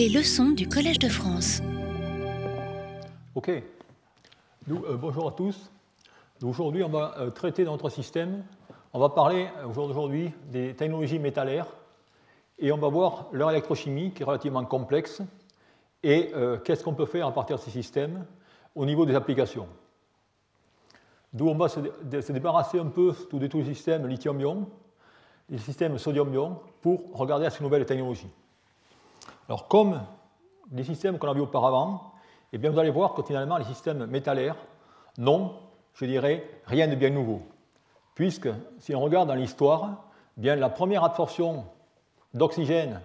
Les leçons du Collège de France. Ok. Euh, bonjour à tous. Aujourd'hui, on va euh, traiter notre système. On va parler euh, aujourd'hui des technologies métallaires et on va voir leur électrochimie qui est relativement complexe et qu'est-ce qu'on peut faire à partir de ces systèmes au niveau des applications. D'où on va se, débarrasser un peu de tous les systèmes lithium-ion, les systèmes sodium-ion, pour regarder à ces nouvelles technologies. Alors, comme les systèmes qu'on a vus auparavant, eh bien, vous allez voir que finalement, les systèmes métallaires n'ont, je dirais, rien de bien nouveau. Puisque, si on regarde dans l'histoire, eh la première absorption d'oxygène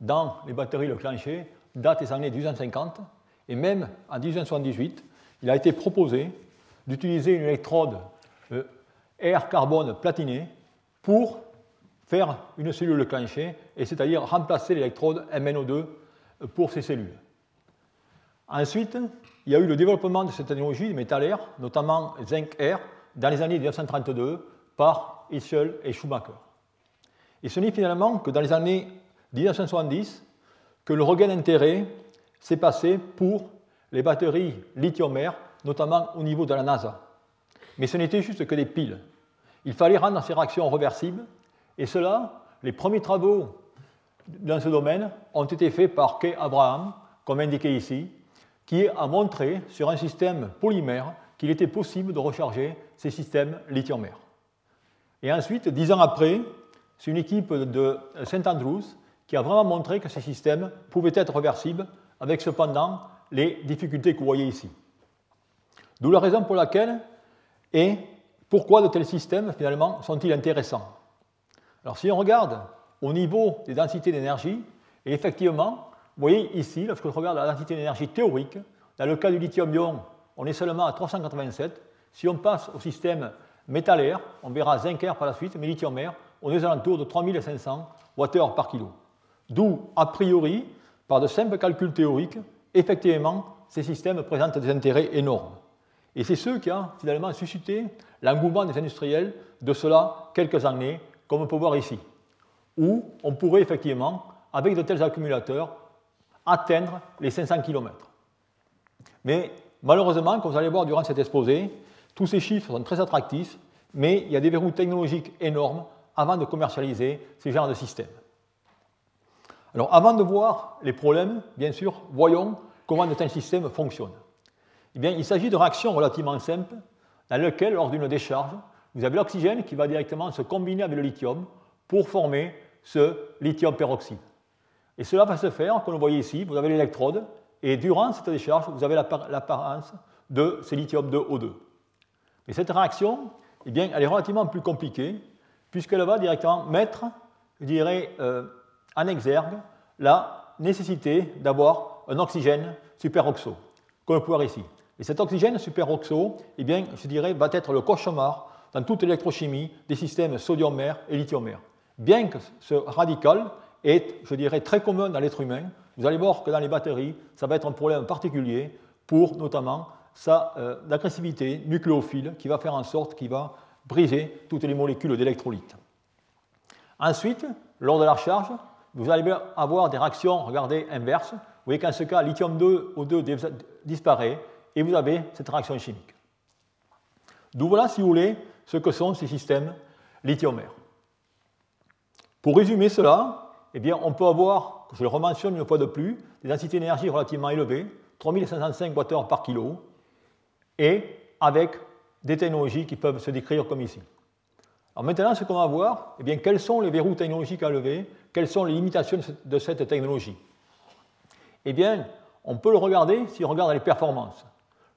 dans les batteries le clancher date des années 1850, et même en 1878, il a été proposé d'utiliser une électrode euh, air carbone platiné pour faire une cellule clenchée, et c'est-à-dire remplacer l'électrode MnO2 euh, pour ces cellules. Ensuite, il y a eu le développement de cette technologie métallaire, notamment zinc air, dans les années 1932 par Ischel et Schumacher. Et ce n'est finalement que dans les années 1970 que le regain d'intérêt s'est passé pour les batteries lithium-air notamment au niveau de la NASA. Mais ce n'était juste que des piles. Il fallait rendre ces réactions réversibles, et cela, les premiers travaux dans ce domaine ont été faits par Kay Abraham, comme indiqué ici, qui a montré sur un système polymère qu'il était possible de recharger ces systèmes lithium-air. Et ensuite, dix ans après, c'est une équipe de St. Andrews qui a vraiment montré que ces systèmes pouvaient être réversibles, avec cependant les difficultés que vous voyez ici. D'où la raison pour laquelle et pourquoi de tels systèmes, finalement, sont-ils intéressants? Alors, si on regarde au niveau des densités d'énergie, et effectivement, vous voyez ici, lorsque je regarde la densité d'énergie théorique, dans le cas du lithium-ion, on est seulement à 387. Si on passe au système métallaire, on verra zinc air par la suite, mais lithium-air, on est aux alentours de 3500 Wh par kilo. D'où, a priori, par de simples calculs théoriques, effectivement, ces systèmes présentent des intérêts énormes. Et c'est ce qui a finalement suscité l'engouement des industriels de cela quelques années, comme on peut voir ici, où on pourrait effectivement, avec de tels accumulateurs, atteindre les 500 km. Mais malheureusement, comme vous allez voir durant cet exposé, tous ces chiffres sont très attractifs, mais il y a des verrous technologiques énormes avant de commercialiser ces genres de systèmes. Alors avant de voir les problèmes, bien sûr, voyons comment de tels systèmes fonctionnent. Eh bien, il s'agit de réactions relativement simples dans lesquelles, lors d'une décharge, vous avez l'oxygène qui va directement se combiner avec le lithium pour former ce lithium peroxyde. Et cela va se faire, comme vous voyez ici, vous avez l'électrode, et durant cette décharge, vous avez l'apparence de ce lithium de O2. Et cette réaction, eh bien, elle est relativement plus compliquée, puisqu'elle va directement mettre, je dirais, euh, en exergue la nécessité d'avoir un oxygène superoxo, comme on peut voir ici. Et cet oxygène superoxo, eh bien, je dirais, va être le cauchemar dans toute l'électrochimie des systèmes sodium-mer et lithium-mer. Bien que ce radical est, je dirais, très commun dans l'être humain, vous allez voir que dans les batteries, ça va être un problème particulier pour notamment sa euh, agressivité nucléophile qui va faire en sorte qu'il va briser toutes les molécules d'électrolyte. Ensuite, lors de la recharge, vous allez avoir des réactions, regardez, inverses. Vous voyez qu'en ce cas, lithium 2 O2 disparaît et vous avez cette réaction chimique. D'où voilà, si vous voulez, ce que sont ces systèmes lithium-air. Pour résumer cela, eh bien, on peut avoir, je le rementionne une fois de plus, des densités d'énergie relativement élevées, 3505 Wh par kilo, et avec des technologies qui peuvent se décrire comme ici. Alors maintenant, ce qu'on va voir, eh bien, quels sont les verrous technologiques à lever, quelles sont les limitations de cette technologie? Eh bien, on peut le regarder si on regarde les performances.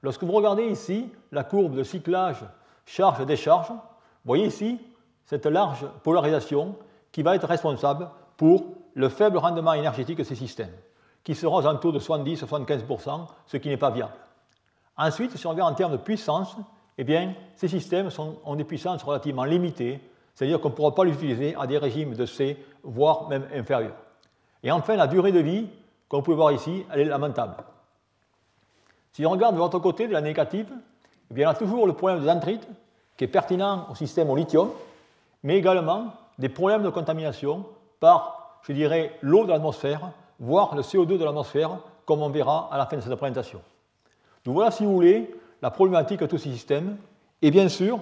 Lorsque vous regardez ici la courbe de cyclage charge-décharge, voyez ici cette large polarisation qui va être responsable pour le faible rendement énergétique de ces systèmes, qui sera aux alentours de 70-75%, ce qui n'est pas viable. Ensuite, si on regarde en termes de puissance, eh bien, ces systèmes ont des puissances relativement limitées, c'est-à-dire qu'on ne pourra pas les utiliser à des régimes de C, voire même inférieurs. Et enfin, la durée de vie, comme vous voir ici, elle est lamentable. Si on regarde de l'autre côté, de la négative, eh bien, on a toujours le problème de dendrite, qui est pertinent au système au lithium, mais également des problèmes de contamination par, je dirais, l'eau de l'atmosphère voire le CO2 de l'atmosphère, comme on verra à la fin de cette présentation. Donc voilà, si vous voulez, la problématique de tous ces systèmes. Et bien sûr,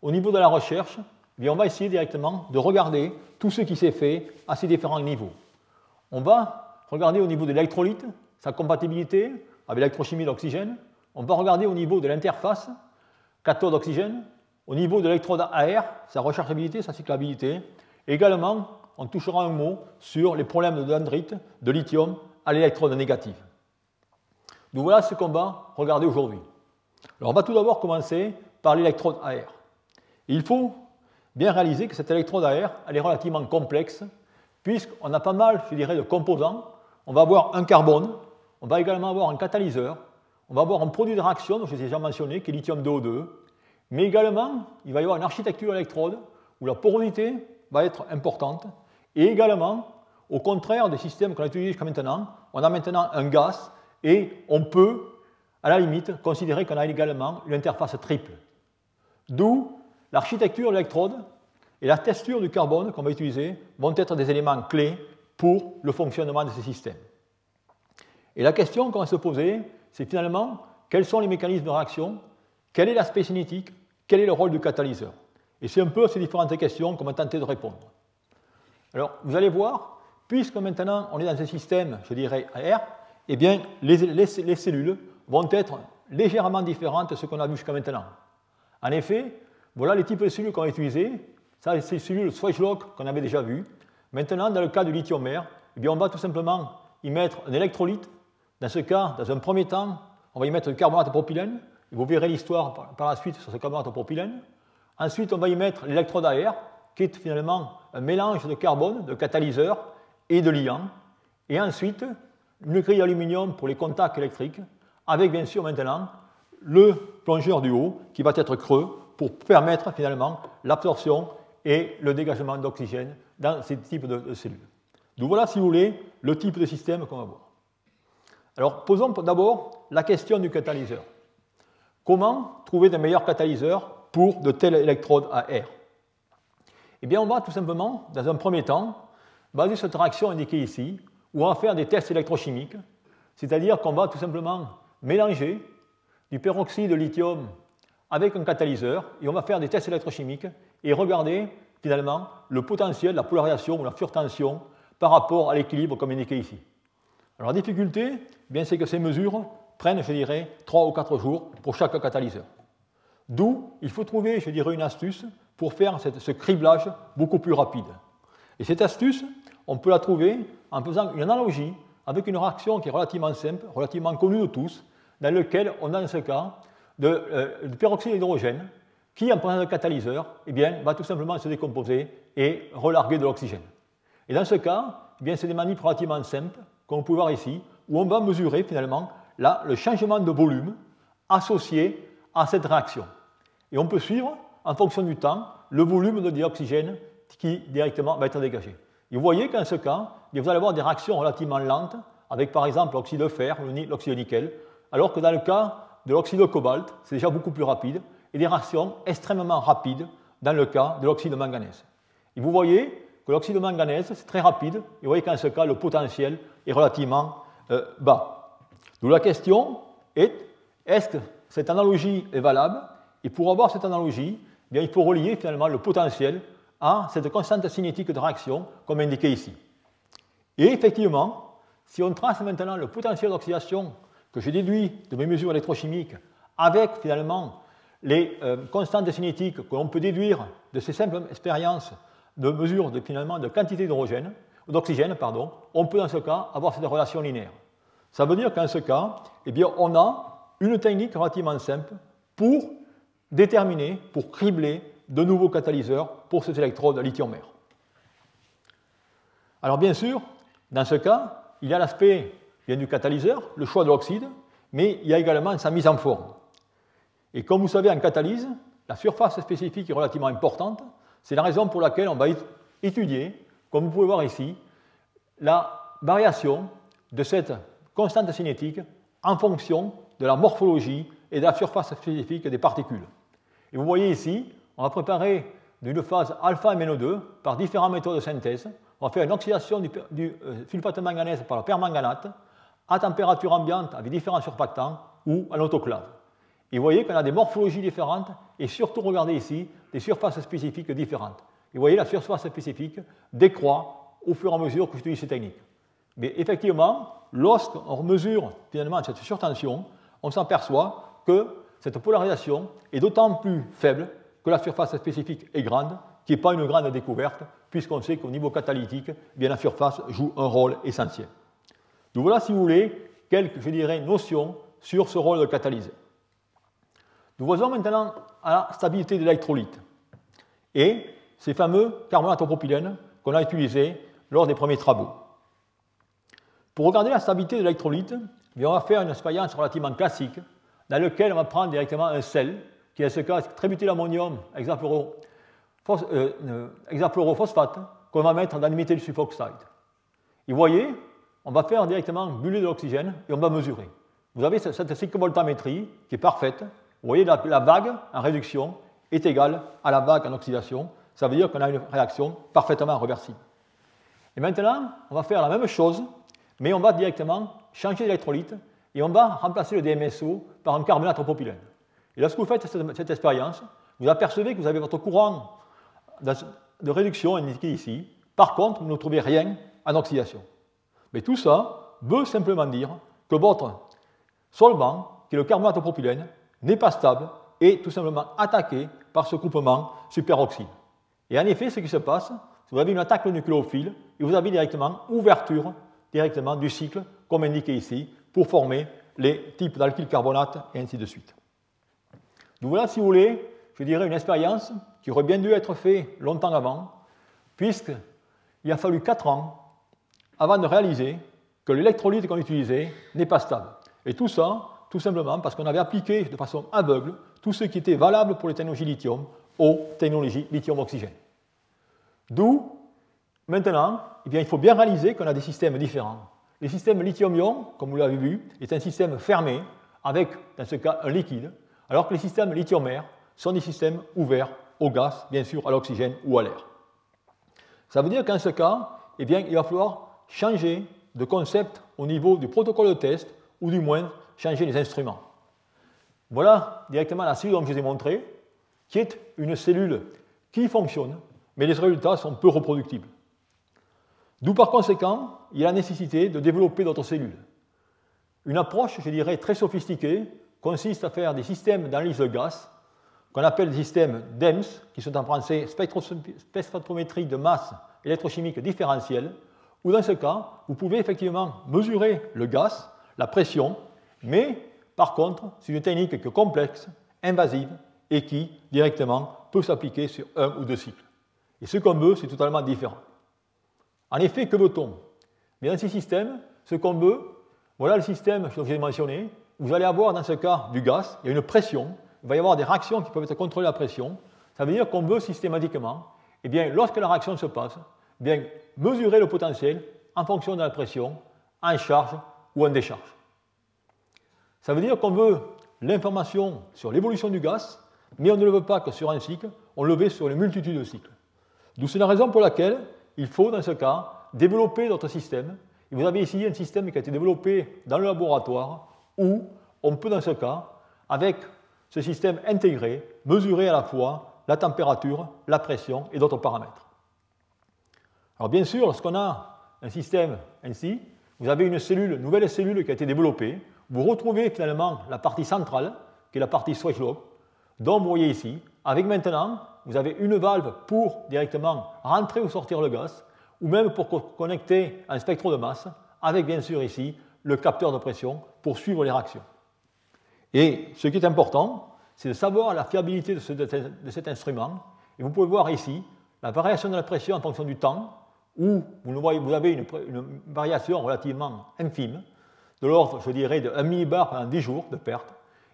au niveau de la recherche, eh on va essayer directement de regarder tout ce qui s'est fait à ces différents niveaux. On va regarder au niveau de l'électrolyte, sa compatibilité avec l'électrochimie d'oxygène. On va regarder au niveau de l'interface, cathode oxygène, au niveau de l'électrode à air, sa rechargeabilité, sa cyclabilité. également, on touchera un mot sur les problèmes de dendrite, de lithium à l'électrode négative. Donc voilà ce qu'on va regarder aujourd'hui. Alors on va tout d'abord commencer par l'électrode à air. Il faut bien réaliser que cette électrode à air, elle est relativement complexe, puisqu'on a pas mal, je dirais, de composants. On va avoir un carbone, on va également avoir un catalyseur, on va avoir un produit de réaction, dont je vous ai déjà mentionné, qui est lithium 2O2, mais également, il va y avoir une architecture électrode où la porosité va être importante, et également, au contraire des systèmes qu'on a utilisés jusqu'à maintenant, on a maintenant un gaz, et on peut, à la limite, considérer qu'on a également une interface triple. D'où l'architecture de l'électrode et la texture du carbone qu'on va utiliser vont être des éléments clés pour le fonctionnement de ces systèmes. Et la question qu'on va se poser, c'est finalement quels sont les mécanismes de réaction, quel est l'aspect cinétique, quel est le rôle du catalyseur? Et c'est un peu ces différentes questions qu'on va tenter de répondre. Alors, vous allez voir, puisque maintenant on est dans un système, je dirais, air, eh bien, les, les cellules vont être légèrement différentes de ce qu'on a vu jusqu'à maintenant. En effet, voilà les types de cellules qu'on va utiliser. Ça, c'est les cellules Swedge-Lock qu'on avait déjà vues. Maintenant, dans le cas du lithium-mer, eh on va tout simplement y mettre un électrolyte. Dans ce cas, dans un premier temps, on va y mettre du carbonate de propylène. vous verrez l'histoire par la suite sur ce carbonate de propylène. Ensuite, on va y mettre l'électrode à air, qui est finalement un mélange de carbone, de catalyseur et de liant. Et ensuite, une grille d'aluminium pour les contacts électriques, avec bien sûr maintenant le plongeur du haut qui va être creux pour permettre finalement l'absorption et le dégagement d'oxygène dans ces types de, cellules. Donc voilà, si vous voulez, le type de système qu'on va voir. Alors posons d'abord la question du catalyseur. Comment trouver de meilleurs catalyseurs pour de telles électrodes à air? Eh bien, on va tout simplement, dans un premier temps, baser cette réaction indiquée ici, où on va faire des tests électrochimiques, c'est-à-dire qu'on va tout simplement mélanger du peroxyde de lithium avec un catalyseur et on va faire des tests électrochimiques et regarder finalement le potentiel, la polarisation ou la surtension par rapport à l'équilibre comme indiqué ici. Alors la difficulté, eh c'est que ces mesures prennent, je dirais, 3 ou 4 jours pour chaque catalyseur. D'où il faut trouver, je dirais, une astuce pour faire ce criblage beaucoup plus rapide. Et cette astuce, on peut la trouver en faisant une analogie avec une réaction qui est relativement simple, relativement connue de tous, dans laquelle on a dans ce cas de, euh, peroxyde d'hydrogène qui, en présence de catalyseur, eh bien, va tout simplement se décomposer et relarguer de l'oxygène. Et dans ce cas, eh bien, c'est des manips relativement simples, vous voir ici, où on va mesurer finalement le changement de volume associé à cette réaction. Et on peut suivre, en fonction du temps, le volume de dioxygène qui directement va être dégagé. Vous voyez qu'en ce cas, eh vous allez avoir des réactions relativement lentes, avec par exemple l'oxyde de fer, l'oxyde de nickel, alors que dans le cas de l'oxyde de cobalt, c'est déjà beaucoup plus rapide, et des réactions extrêmement rapides dans le cas de l'oxyde de manganèse. Et vous voyez que l'oxyde de manganèse, c'est très rapide, et vous voyez qu'en ce cas, le potentiel est relativement euh, bas. Donc la question est, est-ce que cette analogie est valable? Et pour avoir cette analogie, eh bien, il faut relier finalement le potentiel à cette constante cinétique de réaction, comme indiqué ici. Et effectivement, si on trace maintenant le potentiel d'oxydation que j'ai déduit de mes mesures électrochimiques avec finalement les euh, constantes cinétiques que l'on peut déduire de ces simples expériences de mesure de, finalement, de quantité d'hydrogène, d'oxygène, pardon, on peut dans ce cas avoir cette relation linéaire. Ça veut dire qu'en ce cas, eh bien, on a une technique relativement simple pour déterminer, pour cribler de nouveaux catalyseurs pour ces électrodes lithium-mer. Alors bien sûr, dans ce cas, il y a l'aspect du catalyseur, le choix de l'oxyde, mais il y a également sa mise en forme. Et comme vous savez, en catalyse, la surface spécifique est relativement importante. C'est la raison pour laquelle on va étudier, comme vous pouvez voir ici, la variation de cette constante cinétique en fonction de la morphologie et de la surface spécifique des particules. Et vous voyez ici, on va préparer d'une phase alpha MNO2 par différentes méthodes de synthèse. on va faire une oxydation du, euh, sulfate manganèse par le permanganate à température ambiante avec différents surfactants ou en autoclave. Et vous voyez qu'on a des morphologies différentes et surtout, regardez ici, des surfaces spécifiques différentes. Et vous voyez, la surface spécifique décroît au fur et à mesure que j'utilise ces techniques. Mais effectivement, lorsqu'on mesure finalement cette surtension, on s'aperçoit que cette polarisation est d'autant plus faible que la surface spécifique est grande, qui n'est pas une grande découverte, puisqu'on sait qu'au niveau catalytique, eh bien, la surface joue un rôle essentiel. Donc voilà, si vous voulez, quelques, je dirais, notions sur ce rôle de catalyseur. Nous voyons maintenant à la stabilité de l'électrolyte et ces fameux carbonates propylène qu'on a utilisés lors des premiers travaux. Pour regarder la stabilité de l'électrolyte, eh on va faire une expérience relativement classique dans laquelle on va prendre directement un sel, qui est ce cas tributylammonium hexafluorophosphate, euh, euh qu'on va mettre dans du sulfoxide. Et vous voyez, on va faire directement buller de l'oxygène et on va mesurer. Vous avez cette cyclovoltamétrie qui est parfaite. Vous voyez, la, vague en réduction est égale à la vague en oxydation. Ça veut dire qu'on a une réaction parfaitement réversible. Et maintenant, on va faire la même chose, mais on va directement changer d'électrolyte et on va remplacer le DMSO par un carbonate propylène. Et lorsque vous faites cette, expérience, vous apercevez que vous avez votre courant de réduction indiqué ici. Par contre, vous ne trouvez rien en oxydation. Mais tout ça veut simplement dire que votre solvant, qui est le carbonate propylène, n'est pas stable et tout simplement attaqué par ce groupement superoxyde. Et en effet, ce qui se passe, vous avez une attaque nucléophile et vous avez directement ouverture directement du cycle, comme indiqué ici, pour former les types d'alkyl carbonate et ainsi de suite. Donc voilà, si vous voulez, je dirais une expérience qui aurait bien dû être faite longtemps avant, puisqu'il a fallu 4 ans avant de réaliser que l'électrolyte qu'on utilisait n'est pas stable. Et tout ça, tout simplement parce qu'on avait appliqué de façon aveugle tout ce qui était valable pour les technologies lithium aux technologies lithium-oxygène. D'où, maintenant, eh bien, il faut bien réaliser qu'on a des systèmes différents. Le système lithium-ion, comme vous l'avez vu, est un système fermé, avec, dans ce cas, un liquide, alors que les systèmes lithium-air sont des systèmes ouverts au gaz, bien sûr, à l'oxygène ou à l'air. Ça veut dire qu'en ce cas, eh bien, il va falloir changer de concept au niveau du protocole de test, ou du moins changer les instruments. Voilà directement la cellule dont je vous ai montré, qui est une cellule qui fonctionne, mais les résultats sont peu reproductibles. D'où par conséquent, il y a la nécessité de développer d'autres cellules. Une approche, je dirais, très sophistiquée consiste à faire des systèmes d'analyse de gaz, qu'on appelle des systèmes DEMS, qui sont en français spectrométrie de masse électrochimique différentielle, où dans ce cas, vous pouvez effectivement mesurer le gaz, la pression, mais par contre, c'est une technique complexe, invasive et qui directement peut s'appliquer sur un ou deux cycles. Et ce qu'on veut, c'est totalement différent. En effet, que veut-on? Dans ces systèmes, ce qu'on veut, voilà le système que j'ai mentionné. Vous allez avoir dans ce cas du gaz, il y a une pression, il va y avoir des réactions qui peuvent être contrôlées à la pression. Ça veut dire qu'on veut systématiquement, eh bien, lorsque la réaction se passe, eh bien, mesurer le potentiel en fonction de la pression, en charge ou en décharge. Ça veut dire qu'on veut l'information sur l'évolution du gaz, mais on ne le veut pas que sur un cycle, on le veut sur une multitude de cycles. D'où c'est la raison pour laquelle il faut, dans ce cas, développer notre système. Et vous avez ici un système qui a été développé dans le laboratoire où on peut, dans ce cas, avec ce système intégré, mesurer à la fois la température, la pression et d'autres paramètres. Alors bien sûr, lorsqu'on a un système ainsi, vous avez une cellule, nouvelle cellule qui a été développée. Vous retrouvez finalement la partie centrale, qui est la partie Switch-Log, dont vous voyez ici, avec maintenant, vous avez une valve pour directement rentrer ou sortir le gaz, ou même pour connecter un spectre de masse, avec bien sûr ici le capteur de pression pour suivre les réactions. Et ce qui est important, c'est de savoir la fiabilité de, cet instrument. Et vous pouvez voir ici la variation de la pression en fonction du temps, où vous, avez une, variation relativement infime, de l'ordre, je dirais, de 1 millibar pendant 10 jours de perte,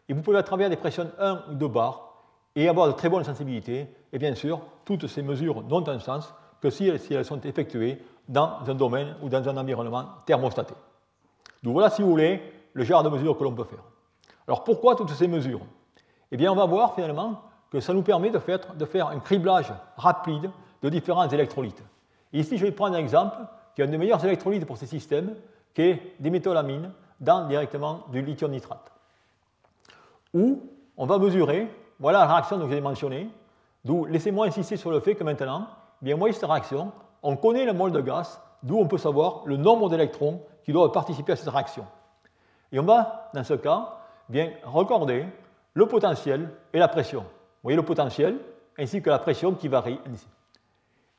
et vous pouvez à travers des pressions 1 ou 2 bars et avoir de très bonnes sensibilités, et bien sûr, toutes ces mesures n'ont un sens que si elles, sont effectuées dans un domaine ou dans un environnement thermostaté. Donc voilà, si vous voulez, le genre de mesures que l'on peut faire. Alors pourquoi toutes ces mesures? Eh bien, on va voir finalement que ça nous permet de faire, de faire un criblage rapide de différents électrolytes. ici, je vais prendre un exemple qui est un des meilleurs électrolytes pour ces systèmes, qui est des méthylamines dans directement du lithium nitrate. Où on va mesurer, voilà la réaction que j'ai mentionnée, d'où laissez-moi insister sur le fait que maintenant, eh bien, moi, cette réaction, on connaît le mol de gaz, d'où on peut savoir le nombre d'électrons qui doivent participer à cette réaction. Et on va, dans ce cas, eh bien, recorder le potentiel et la pression. Vous voyez le potentiel ainsi que la pression qui varie ici.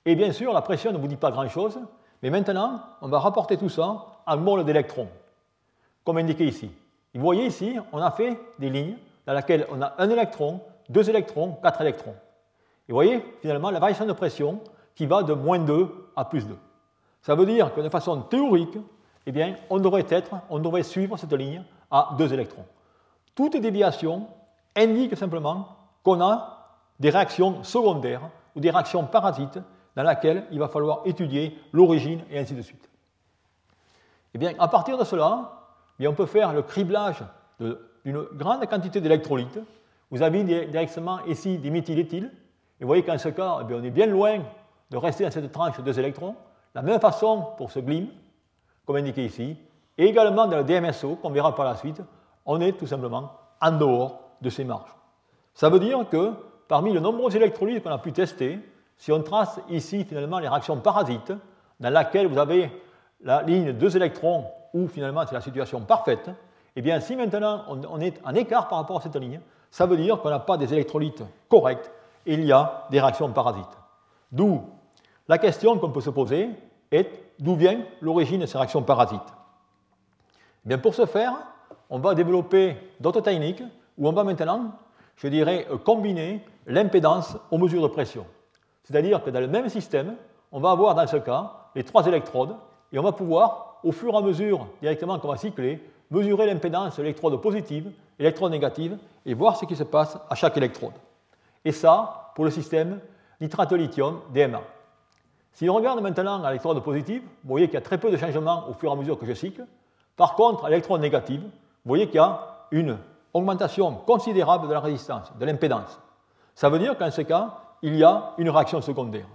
Et bien sûr, la pression ne vous dit pas grand-chose, mais maintenant, on va rapporter tout ça en mol d'électrons, comme indiqué ici. vous voyez ici, on a fait des lignes dans lesquelles on a un électron, deux électrons, quatre électrons. Et vous voyez, finalement, la variation de pression qui va de moins 2 à plus 2. Ça veut dire que de façon théorique, eh bien, on devrait être, on devrait suivre cette ligne à deux électrons. Toute déviation indique simplement qu'on a des réactions secondaires ou des réactions parasites dans lesquelles il va falloir étudier l'origine et ainsi de suite. Eh bien, à partir de cela, eh on peut faire le criblage d'une grande quantité d'électrolytes. Vous avez directement ici des méthyléthyles. Et vous voyez qu'en ce cas, eh on est bien loin de rester dans cette tranche de deux électrons. La même façon pour ce GLIM, comme indiqué ici. Et également dans le DMSO, qu'on verra par la suite, on est tout simplement en dehors de ces marges. Ça veut dire que parmi les nombreux électrolytes qu'on a pu tester, si on trace ici finalement les réactions parasites, dans laquelle vous avez la ligne deux électrons, où finalement c'est la situation parfaite, eh bien si maintenant on est en écart par rapport à cette ligne, ça veut dire qu'on n'a pas des électrolytes corrects, et il y a des réactions parasites. D'où la question qu'on peut se poser est d'où vient l'origine de ces réactions parasites eh bien, Pour ce faire, on va développer d'autres techniques où on va maintenant, je dirais, combiner l'impédance aux mesures de pression. C'est-à-dire que dans le même système, on va avoir dans ce cas les trois électrodes et on va pouvoir, au fur et à mesure directement qu'on va cycler, mesurer l'impédance électrode positive, électrode négative et voir ce qui se passe à chaque électrode. Et ça, pour le système nitrate-lithium DMA. Si on regarde maintenant à l'électrode positive, vous voyez qu'il y a très peu de changements au fur et à mesure que je cycle. Par contre, à l'électrode négative, vous voyez qu'il y a une augmentation considérable de la résistance, de l'impédance. Ça veut dire qu'en ce cas, il y a une réaction secondaire.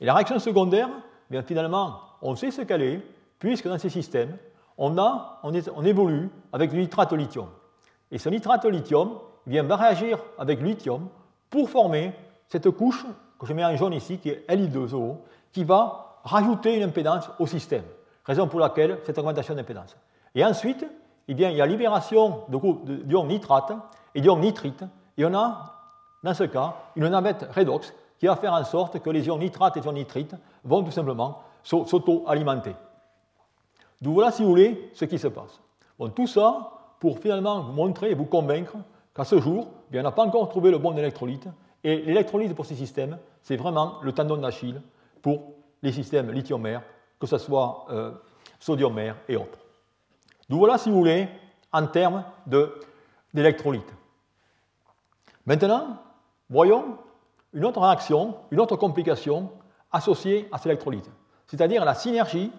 Et la réaction secondaire, bien finalement, on sait ce qu'elle est, puisque dans ces systèmes, on, a, on, évolue avec du nitrate lithium. Et ce nitrate lithium vient va réagir avec le lithium pour former cette couche que je mets en jaune ici, qui est Li2O, qui va rajouter une impédance au système, raison pour laquelle cette augmentation d'impédance. Et ensuite, eh bien, il y a libération d'ions nitrate et d'ions nitrite, et on a dans ce cas, une navette redox qui va faire en sorte que les ions nitrate et ions nitrites vont tout simplement s'auto-alimenter. D'où voilà, si vous voulez, ce qui se passe. Bon, tout ça pour finalement vous montrer et vous convaincre qu'à ce jour, bien, on n'a pas encore trouvé le bon électrolyte. Et l'électrolyte pour ces systèmes, c'est vraiment le tendon d'Achille pour les systèmes lithium-mer, que ce soit euh, sodium-mer et autres. D'où voilà, si vous voulez, en termes d'électrolyte. Maintenant, Voyons une autre réaction, une autre complication associée à cet électrolyte, c'est-à-dire la synergie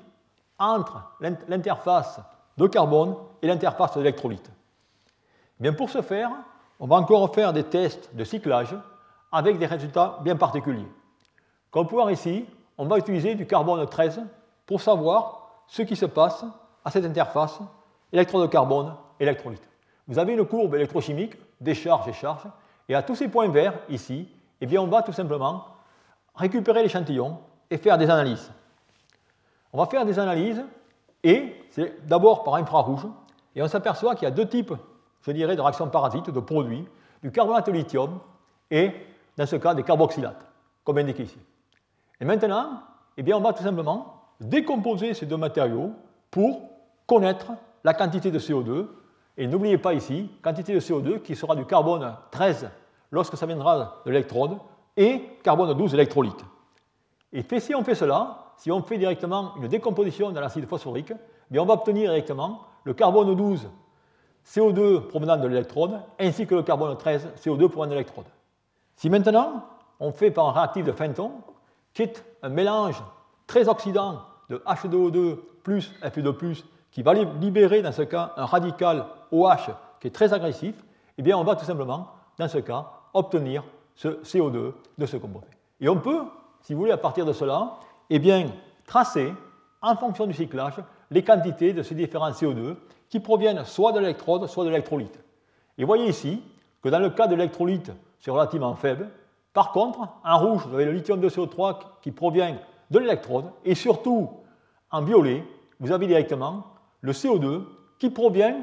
entre l'interface de carbone et l'interface d'électrolyte. Bien pour ce faire, on va encore faire des tests de cyclage avec des résultats bien particuliers. Comme voir ici, on va utiliser du carbone 13 pour savoir ce qui se passe à cette interface électrode de carbone électrolyte. Vous avez une courbe électrochimique, des charges et charges, et à tous ces points verts, ici, eh bien, on va tout simplement récupérer l'échantillon et faire des analyses. On va faire des analyses, et c'est d'abord par infrarouge, et on s'aperçoit qu'il y a deux types, je dirais, de réactions parasites, de produits, du carbonate de lithium et, dans ce cas, des carboxylates, comme indiqué ici. Et maintenant, eh bien, on va tout simplement décomposer ces deux matériaux pour connaître la quantité de CO2 et n'oubliez pas ici, quantité de CO2 qui sera du carbone 13 lorsque ça viendra de l'électrode et carbone 12 électrolyte. Et si on fait cela, si on fait directement une décomposition de l'acide phosphorique, bien on va obtenir directement le carbone 12 CO2 provenant de l'électrode ainsi que le carbone 13 CO2 provenant de l'électrode. Si maintenant on fait par un réactif de Fenton, qui est un mélange très oxydant de H2O2 plus Fe2 qui va libérer dans ce cas un radical OH qui est très agressif, eh bien on va tout simplement, dans ce cas, obtenir ce CO2 de ce composé. Et on peut, si vous voulez, à partir de cela, eh bien, tracer, en fonction du cyclage, les quantités de ces différents CO2 qui proviennent soit de l'électrode, soit de l'électrolyte. Et voyez ici que dans le cas de l'électrolyte, c'est relativement faible. Par contre, en rouge, vous avez le lithium de CO3 qui provient de l'électrode, et surtout, en violet, vous avez directement le CO2 qui provient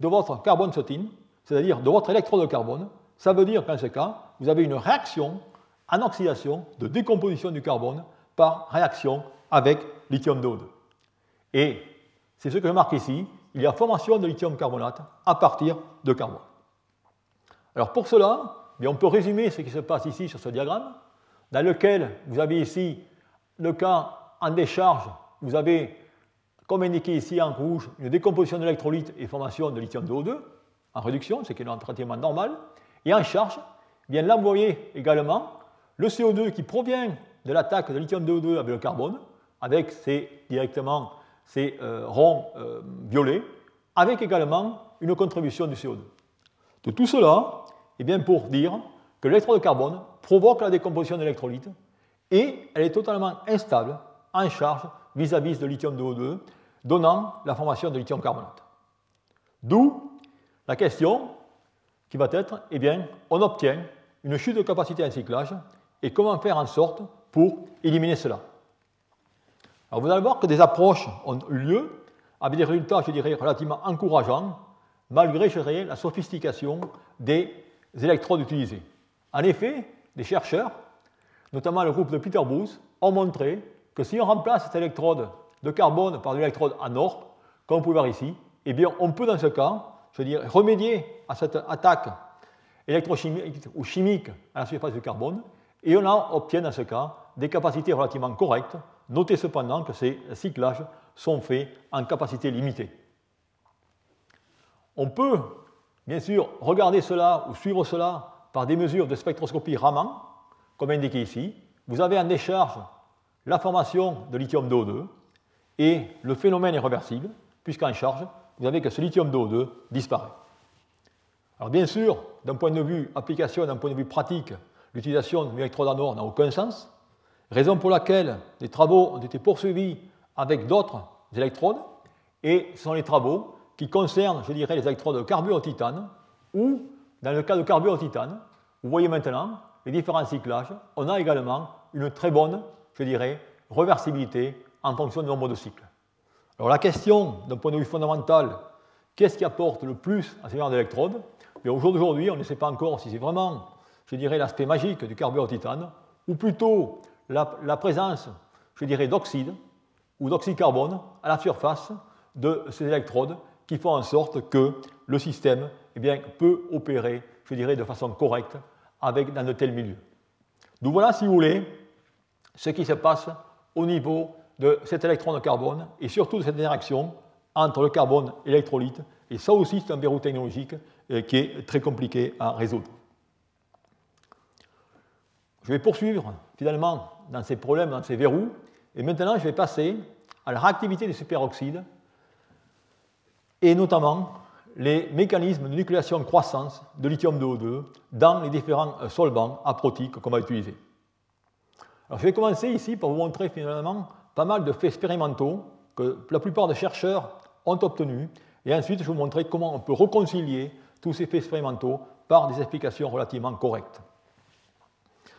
de votre carbone 14, c'est-à-dire de votre électrode de carbone. Ça veut dire qu'en ce cas, vous avez une réaction en oxydation de décomposition du carbone par réaction avec lithium CO2. Et c'est ce que je marque ici, il y a formation de lithium carbonate à partir de carbone. Alors pour cela, eh on peut résumer ce qui se passe ici sur ce diagramme, dans lequel vous avez ici le cas en décharge, vous avez, comme indiqué ici en rouge, une décomposition d'électrolytes et formation de lithium de O2 en réduction, ce qui est un traitement normal. Et en charge, bien là vous voyez également le CO2 qui provient de l'attaque de lithium de O2 avec le carbone, avec directement ces euh, ronds euh, violets, avec également une contribution du CO2. De tout cela, eh bien pour dire que l'électrode de carbone provoque la décomposition d'électrolytes et elle est totalement instable en charge vis-à-vis de lithium de O2, donnant la formation de lithium carbonate. D'où la question qui va être, eh bien, on obtient une chute de capacité en cyclage et comment faire en sorte pour éliminer cela. Alors vous allez voir que des approches ont eu lieu avec des résultats, je dirais, relativement encourageants, malgré, je la sophistication des électrodes utilisées. En effet, des chercheurs, notamment le groupe de Peter Booth, ont montré que si on remplace cette électrode de carbone par une électrode en or, comme vous pouvez voir ici, eh bien, on peut dans ce cas, je veux dire, remédier à cette attaque électrochimique ou chimique à la surface du carbone, et on obtient dans ce cas des capacités relativement correctes. Notez cependant que ces cyclages sont faits en capacité limitée. On peut bien sûr regarder cela ou suivre cela par des mesures de spectroscopie Raman, comme indiqué ici. Vous avez en décharge la formation de lithium d'O2 et le phénomène est réversible, puisqu'en charge, vous avez que ce lithium d'O2 disparaît. Alors bien sûr, d'un point de vue application, d'un point de vue pratique, l'utilisation de l'électrode en or n'a aucun sens, raison pour laquelle des travaux ont été poursuivis avec d'autres électrodes, et ce sont les travaux qui concernent, je dirais, les électrodes de carbure au titane, ou, dans le cas de carbure au titane, vous voyez maintenant les différents cyclages, on a également une très bonne, je dirais, reversibilité en fonction du nombre de cycles. Alors la question, d'un point de vue fondamental, qu'est-ce qui apporte le plus à ces genres d'électrodes? Au jour d'aujourd'hui, on ne sait pas encore si c'est vraiment, je dirais, l'aspect magique du carbure au titane, ou plutôt la, présence, je dirais, d'oxyde ou d'oxycarbone à la surface de ces électrodes qui font en sorte que le système eh peut opérer, je dirais, de façon correcte avec, dans de tels milieux. Donc voilà, si vous voulez, ce qui se passe au niveau de cet électron de carbone et surtout de cette interaction entre le carbone et l'électrolyte. Et ça aussi, c'est un verrou technologique euh, qui est très compliqué à résoudre. Je vais poursuivre finalement dans ces problèmes, dans ces verrous, et maintenant je vais passer à la réactivité des superoxydes et notamment les mécanismes de nucléation croissance de lithium de O2 dans les différents euh, solvants aprotiques qu'on va utiliser. Alors, je vais commencer ici par vous montrer finalement pas mal de faits expérimentaux que la plupart des chercheurs ont obtenus, et ensuite je vais vous montrer comment on peut réconcilier tous ces faits expérimentaux par des explications relativement correctes.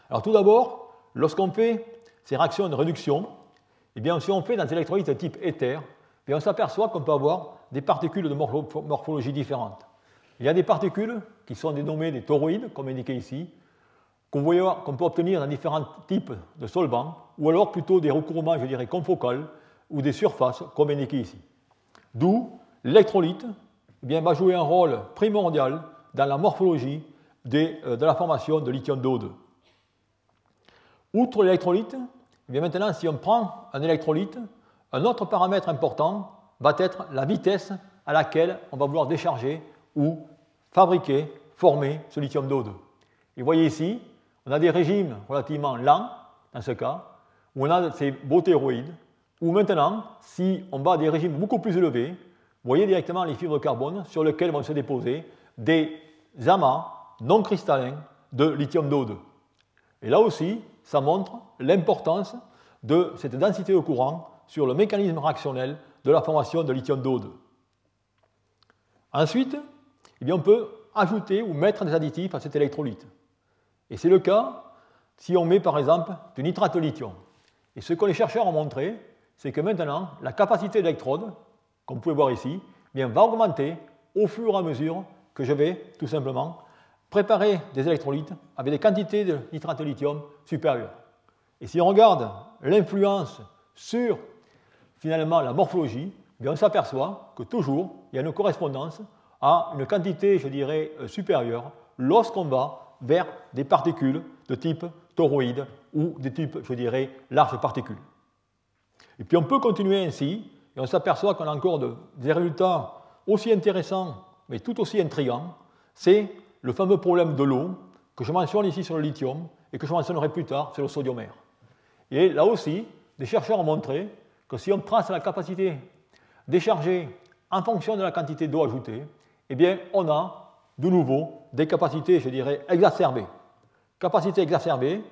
Alors tout d'abord, lorsqu'on fait ces réactions de réduction, eh si on fait dans des électrolytes de type éther, eh on s'aperçoit qu'on peut avoir des particules de morphologie différentes. Il y a des particules qui sont dénommées des toroïdes, comme indiqué ici, qu'on peut obtenir dans différents types de solvants, ou alors plutôt des recouvrements, je dirais, confocales, ou des surfaces, comme indiqué ici. D'où l'électrolyte eh va jouer un rôle primordial dans la morphologie euh, de la formation de lithium d'O2. Outre l'électrolyte, eh maintenant, si on prend un électrolyte, un autre paramètre important va être la vitesse à laquelle on va vouloir décharger ou fabriquer, former ce lithium d'O2. Et vous voyez ici, on a des régimes relativement lents, dans ce cas, où on a ces beaux théroïdes, où maintenant, si on va à des régimes beaucoup plus élevés, vous voyez directement les fibres de carbone sur lesquelles vont se déposer des amas non cristallins de lithium d'O2. Et là aussi, ça montre l'importance de cette densité de courant sur le mécanisme réactionnel de la formation de lithium do Ensuite, eh on peut ajouter ou mettre des additifs à cet électrolyte. Et c'est le cas si on met par exemple du nitrate de lithium. Et ce que les chercheurs ont montré, c'est que maintenant, la capacité d'électrode, comme vous pouvez voir ici, eh va augmenter au fur et à mesure que je vais tout simplement préparer des électrolytes avec des quantités de nitrate de lithium supérieures. Et si on regarde l'influence sur finalement la morphologie, eh on s'aperçoit que toujours il y a une correspondance à une quantité, je dirais, euh, supérieure lorsqu'on va vers des particules de type toroïde ou de type, je dirais, larges particules. Et puis on peut continuer ainsi, et on s'aperçoit qu'on a encore des résultats aussi intéressants, mais tout aussi intrigants. C'est le fameux problème de l'eau que je mentionne ici sur le lithium et que je mentionnerai plus tard sur le sodiumère. Et là aussi, des chercheurs ont montré que si on trace la capacité déchargée en fonction de la quantité d'eau ajoutée, eh bien, on a de nouveau des capacités, je dirais, exacerbées. Capacités exacerbées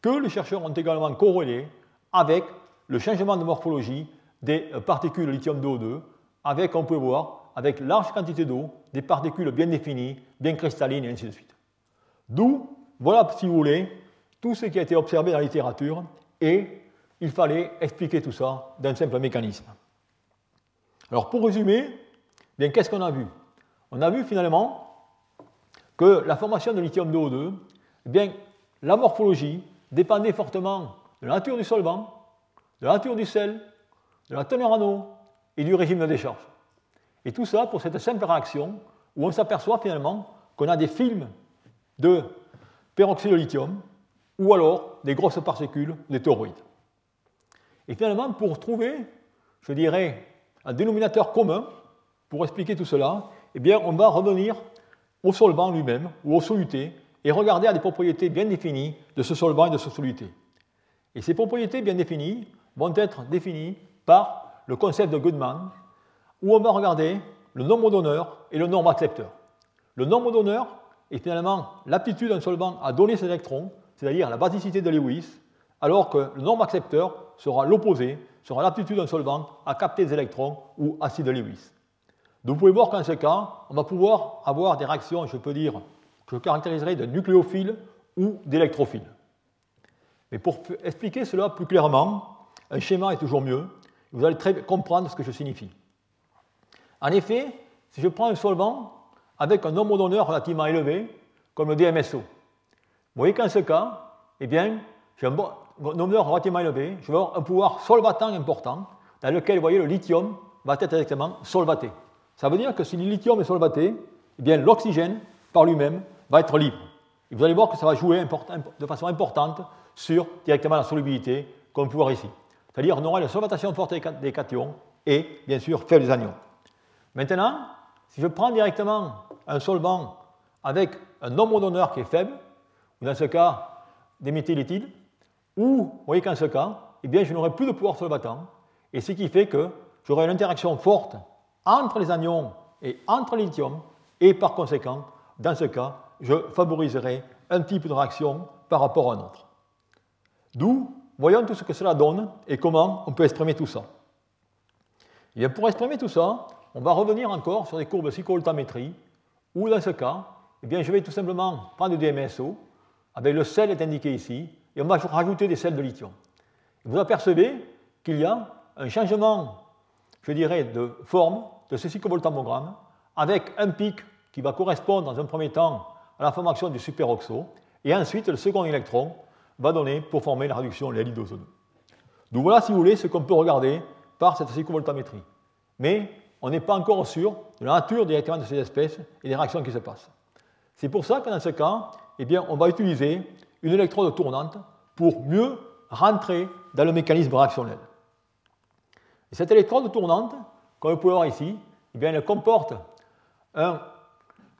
que les chercheurs ont également corrélées avec le changement de morphologie des particules lithium-2O2, avec, on peut voir, avec large quantité d'eau, des particules bien définies, bien cristallines, et ainsi de suite. D'où, voilà, si vous voulez, tout ce qui a été observé dans la littérature, et il fallait expliquer tout ça d'un simple mécanisme. Alors, pour résumer, qu'est-ce qu'on a vu? On a vu finalement que la formation de lithium-2O2, eh bien, la morphologie dépendait fortement de la nature du solvant, de la nature du sel, de la teneur en eau et du régime de décharge. Et tout ça pour cette simple réaction où on s'aperçoit finalement qu'on a des films de peroxyde de lithium ou alors des grosses particules, des toroïdes. Et finalement, pour trouver, je dirais, un dénominateur commun pour expliquer tout cela, eh bien, on va revenir au solvant lui-même ou au soluté et regarder à des propriétés bien définies de ce solvant et de ce soluté. Et ces propriétés bien définies vont être définies par le concept de Goodman, où on va regarder le nombre d'honneurs et le nombre accepteur. Le nombre d'honneurs est finalement l'aptitude d'un solvant à donner ses électrons, c'est-à-dire la basicité de Lewis, alors que le nombre accepteur sera l'opposé, sera l'aptitude d'un solvant à capter des électrons ou acide de Lewis. Donc vous pouvez voir qu'en ce cas, on va pouvoir avoir des réactions, je peux dire, que je caractériserai de nucléophiles ou d'électrophiles. Mais pour expliquer cela plus clairement, un schéma est toujours mieux. Vous allez très comprendre ce que je signifie. En effet, si je prends un solvant avec un nombre d'honneurs relativement élevé, comme le DMSO, vous voyez qu'en ce cas, eh bien, j'ai un nombre relativement élevé, je vais avoir un pouvoir solvatant important, dans lequel, vous voyez, le lithium va être directement solvaté. Ça veut dire que si le lithium est solvaté, eh bien, l'oxygène, par lui-même, va être libre. Et vous allez voir que ça va jouer de façon importante sur directement la solubilité, comme vous pouvez voir ici. C'est-à-dire qu'on aura une solvatation forte des cations et, bien sûr, faible des anions. Maintenant, si je prends directement un solvant avec un nombre d'honneurs qui est faible, ou dans ce cas des méthyléthyles, ou, vous voyez qu'en ce cas, eh bien, je n'aurai plus de pouvoir solvatant, et ce qui fait que j'aurai une interaction forte entre les anions et entre les lithiums, et par conséquent, dans ce cas, je favoriserai un type de réaction par rapport à un autre. D'où, voyons tout ce que cela donne et comment on peut exprimer tout ça. Et eh pour exprimer tout ça, on va revenir encore sur des courbes de cyclovoltamétrie, où dans ce cas, eh bien, je vais tout simplement prendre du DMSO, avec le sel est indiqué ici, et on va rajouter des sels de lithium. Vous apercevez qu'il y a un changement, je dirais, de forme de ce cyclovoltammogramme, avec un pic qui va correspondre dans un premier temps à la formation du superoxo, et ensuite le second électron va donner pour former la réduction de l'alidozone. Donc voilà, si vous voulez, ce qu'on peut regarder par cette cyclovoltamétrie. Mais on n'est pas encore sûr de la nature directement de ces espèces et des réactions qui se passent. C'est pour ça que dans ce cas, eh bien, on va utiliser une électrode tournante pour mieux rentrer dans le mécanisme réactionnel. Et cette électrode tournante, comme vous pouvez voir ici, eh bien, elle comporte un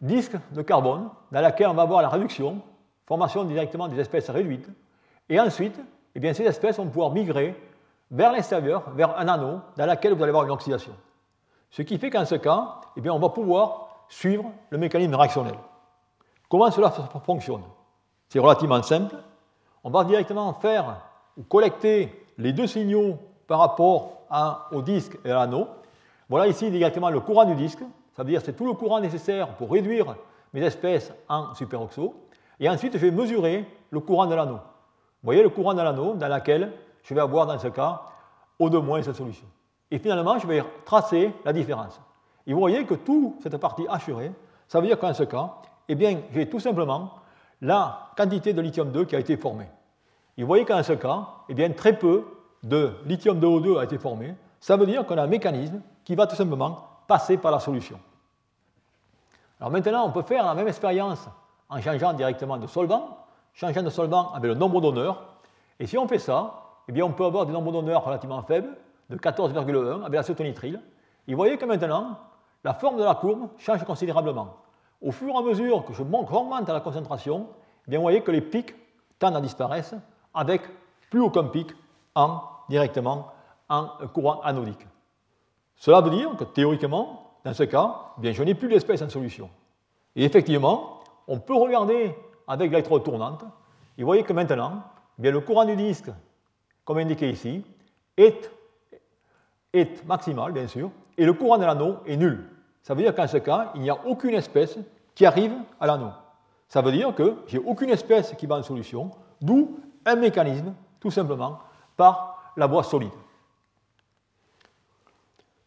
disque de carbone dans lequel on va avoir la réduction, formation directement des espèces réduites, et ensuite, eh bien, ces espèces vont pouvoir migrer vers l'extérieur, vers un anneau dans lequel vous allez avoir une oxydation. Ce qui fait qu'en ce cas, eh bien, on va pouvoir suivre le mécanisme réactionnel. Comment cela fonctionne? C'est relativement simple. On va directement faire ou collecter les deux signaux par rapport au disque et à l'anneau. Voilà ici directement le courant du disque, ça veut dire que c'est tout le courant nécessaire pour réduire mes espèces en superoxo. Et ensuite, je vais mesurer le courant de l'anneau. Vous voyez le courant de l'anneau dans lequel je vais avoir dans ce cas O2- cette solution. Et finalement, je vais tracer la différence. Et vous voyez que toute cette partie assurée, ça veut dire qu'en ce cas, eh bien, j'ai tout simplement la quantité de lithium 2 qui a été formée. Et vous voyez qu'en ce cas, eh bien, très peu de lithium 2O2 a été formé. Ça veut dire qu'on a un mécanisme qui va tout simplement passer par la solution. Alors maintenant, on peut faire la même expérience en changeant directement de solvant, changeant de solvant avec le nombre d'honneurs. Et si on fait ça, eh bien, on peut avoir des nombres d'honneurs relativement faibles, de 14,1 avec l'acétonitrile. Et vous voyez que maintenant, la forme de la courbe change considérablement. Au fur et à mesure que je augmente la concentration, eh bien, vous voyez que les pics tendent à disparaître avec plus aucun pic en, directement en courant anodique. Cela veut dire que théoriquement, dans ce cas, eh bien, je n'ai plus d'espèce en solution. Et effectivement, on peut regarder avec l'électrode tournante, et vous voyez que maintenant, eh bien, le courant du disque, comme indiqué ici, est, est maximal, bien sûr, et le courant de l'anneau est nul. Ça veut dire qu'en ce cas, il n'y a aucune espèce qui arrive à l'anneau. Ça veut dire que j'ai aucune espèce qui va en solution, d'où un mécanisme, tout simplement, par la voie solide.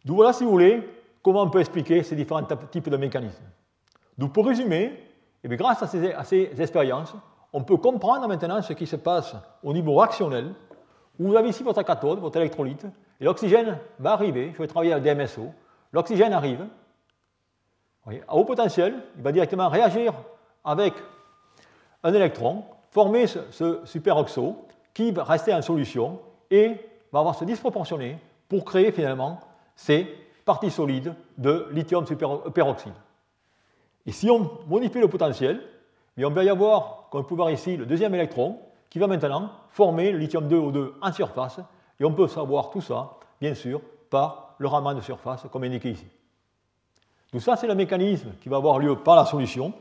D'où voilà, si vous voulez, comment on peut expliquer ces différents types de mécanismes. Donc pour résumer, eh grâce à ces, à ces, expériences, on peut comprendre maintenant ce qui se passe au niveau réactionnel, vous avez ici votre cathode, votre électrolyte, et l'oxygène va arriver, je vais travailler avec DMSO, l'oxygène arrive, à haut potentiel, il va directement réagir avec un électron, former ce, superoxo qui va rester en solution et va avoir se disproportionner pour créer finalement ces parties solides de lithium superoxyde. Et si on modifie le potentiel, on va y avoir, comme vous pouvez voir ici, le deuxième électron qui va maintenant former le lithium 2O2 en surface. Et on peut savoir tout ça, bien sûr, par le raman de surface, comme indiqué ici. Tout ça, c'est le mécanisme qui va avoir lieu par la solution.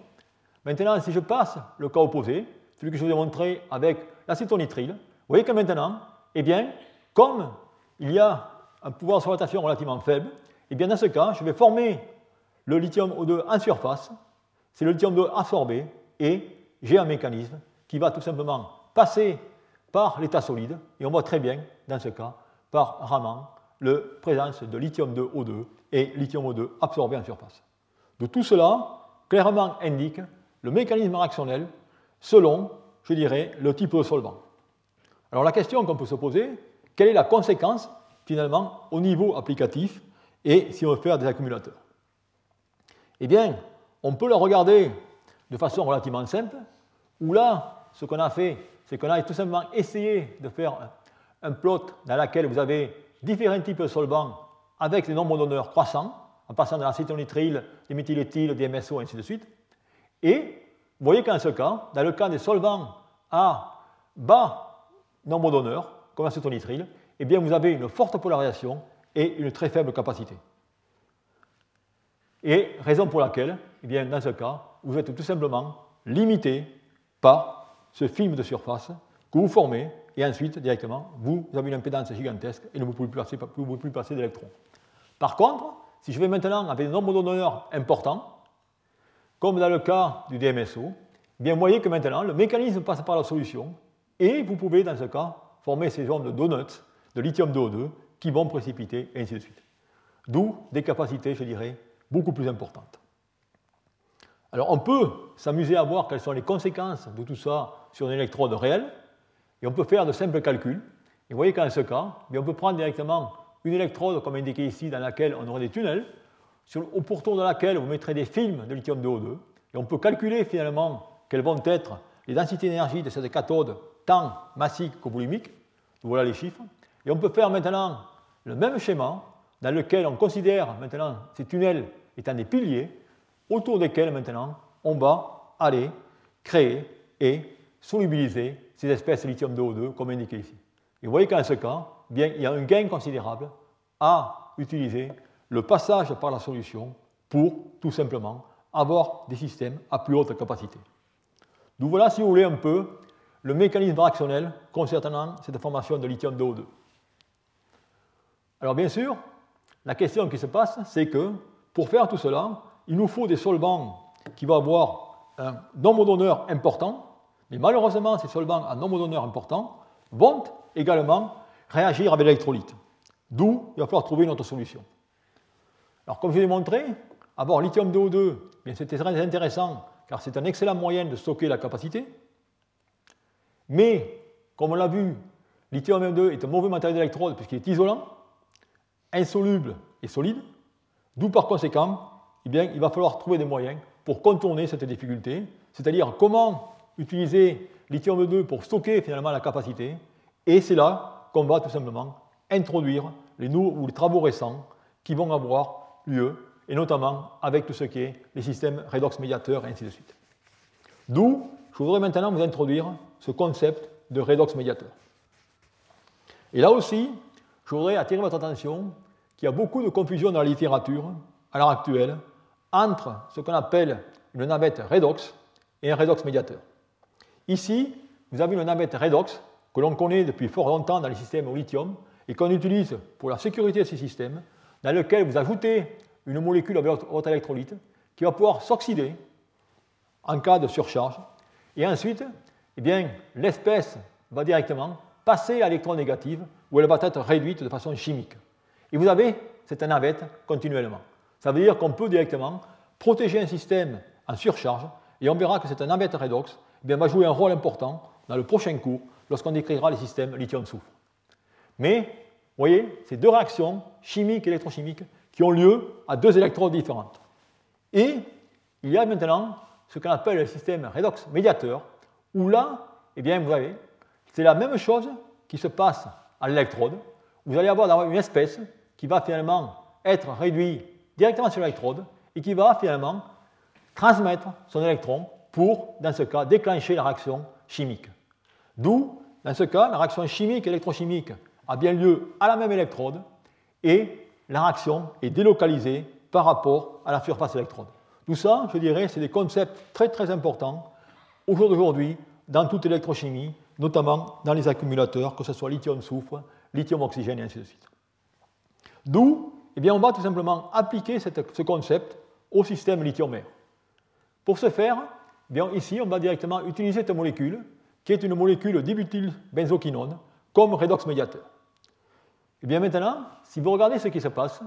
Maintenant, si je passe le cas opposé, celui que je vous ai montré avec l'acétonitrile, vous voyez que maintenant, eh bien, comme il y a un pouvoir de rotation relativement faible, eh bien, dans ce cas, je vais former le lithium O2 en surface, c'est le lithium 2 absorbé, et j'ai un mécanisme qui va tout simplement passer par l'état solide, et on voit très bien, dans ce cas, par Raman, la présence de lithium 2 O2 et lithium O2 absorbé en surface. De tout cela, clairement indique le mécanisme réactionnel selon, je dirais, le type de solvant. Alors la question qu'on peut se poser, quelle est la conséquence finalement au niveau applicatif et si on veut faire des accumulateurs? Eh bien, on peut le regarder de façon relativement simple, où là, ce qu'on a fait, c'est qu'on a tout simplement essayé de faire un plot dans lequel vous avez différents types de solvants avec des nombres d'honneurs croissants, en passant de l'acétonitrile, des méthyléthyl, des MSO, ainsi de suite. Et vous voyez qu'en ce cas, dans le cas des solvants à bas nombre d'honneurs, comme l'acétonitrile, eh bien vous avez une forte polarisation et une très faible capacité. Et raison pour laquelle, eh bien, dans ce cas, vous êtes tout simplement limité par ce film de surface que vous formez et ensuite, directement, vous avez une impédance gigantesque et ne pouvez plus passer, vous d'électrons. Par contre, si je vais maintenant avec des nombres d'honneurs importants, comme dans le cas du DMSO, eh bien, vous voyez que maintenant, le mécanisme passe par la solution et vous pouvez, dans ce cas, former ces zones de donuts, de lithium 2O2, qui vont précipiter, et ainsi de suite. D'où des capacités, je dirais, beaucoup plus importantes. Alors, on peut s'amuser à voir quelles sont les conséquences de tout ça sur une électrode réelle, et on peut faire de simples calculs. Et vous voyez qu'en ce cas, on peut prendre directement une électrode, comme indiqué ici, dans laquelle on aurait des tunnels, au pourtour de laquelle vous mettrez des films de lithium 2O2, et on peut calculer finalement quelles vont être les densités d'énergie de cette cathode, tant massique que. Voilà les chiffres. Et on peut faire maintenant le même schéma dans lequel on considère maintenant ces tunnels étant des piliers autour desquels maintenant on va aller créer et solubiliser ces espèces de lithium 2O2 comme indiqué ici. Et vous voyez qu'en ce cas, bien, il y a un gain considérable à utiliser le passage par la solution pour tout simplement avoir des systèmes à plus haute capacité. Donc voilà, si vous voulez, un peu le mécanisme réactionnel concernant cette formation de lithium 2O2. Alors bien sûr, la question qui se passe, c'est que pour faire tout cela, il nous faut des solvants qui vont avoir un nombre d'honneurs important, mais malheureusement, ces solvants à nombre d'honneurs important vont également réagir avec l'électrolyte. D'où il va falloir trouver une autre solution. Alors, comme je l'ai montré, avoir lithium 2O2, c'était très intéressant car c'est un excellent moyen de stocker la capacité. Mais, comme on l'a vu, lithium 2 est un mauvais matériau d'électrode puisqu'il est isolant, insoluble et solide. D'où par conséquent, eh il va falloir trouver des moyens pour contourner cette difficulté, c'est-à-dire comment utiliser lithium 2 pour stocker finalement la capacité. Et c'est là qu'on va tout simplement introduire les, les travaux récents qui vont avoir lieu, et notamment avec tout ce qui est les systèmes redox médiateurs et ainsi de suite. D'où je voudrais maintenant vous introduire ce concept de redox médiateur. Et là aussi, je voudrais attirer votre attention qu'il y a beaucoup de confusion dans la littérature à l'heure actuelle entre ce qu'on appelle une navette redox et un redox médiateur. Ici, vous avez une navette redox que l'on connaît depuis fort longtemps dans les systèmes au lithium et qu'on utilise pour la sécurité de ces systèmes, dans lequel vous ajoutez une molécule avec votre électrolyte qui va pouvoir s'oxyder en cas de surcharge. Et ensuite, eh bien, l'espèce va directement passer à l'électron négatif où elle va être réduite de façon chimique. Et vous avez cette navette continuellement. Ça veut dire qu'on peut directement protéger un système en surcharge et on verra que cette navette redox eh bien, va jouer un rôle important dans le prochain cours lorsqu'on décrira les systèmes lithium-soufre. Mais, vous voyez, ces deux réactions, chimiques et électrochimiques, qui ont lieu à deux électrodes différentes. Et il y a maintenant ce qu'on appelle le système redox médiateur, où là, eh bien, vous avez, c'est la même chose qui se passe à l'électrode. Vous allez avoir une espèce qui va finalement être réduite directement sur l'électrode et qui va finalement transmettre son électron pour, dans ce cas, déclencher la réaction chimique. D'où, dans ce cas, la réaction chimique et électrochimique a bien lieu à la même électrode et la réaction est délocalisée par rapport à la surface électrode. Tout ça, je dirais, c'est des concepts très très importants au jour d'aujourd'hui dans toute l'électrochimie, notamment dans les accumulateurs, que ce soit lithium-soufre, lithium-oxygène et ainsi de suite. D'où, eh bien, on va tout simplement appliquer ce concept au système lithium-air. Pour ce faire, eh bien, ici, on va directement utiliser cette molécule, qui est une molécule dibutylbenzoquinone, comme redox médiateur. Et bien maintenant, si vous regardez ce qui se passe,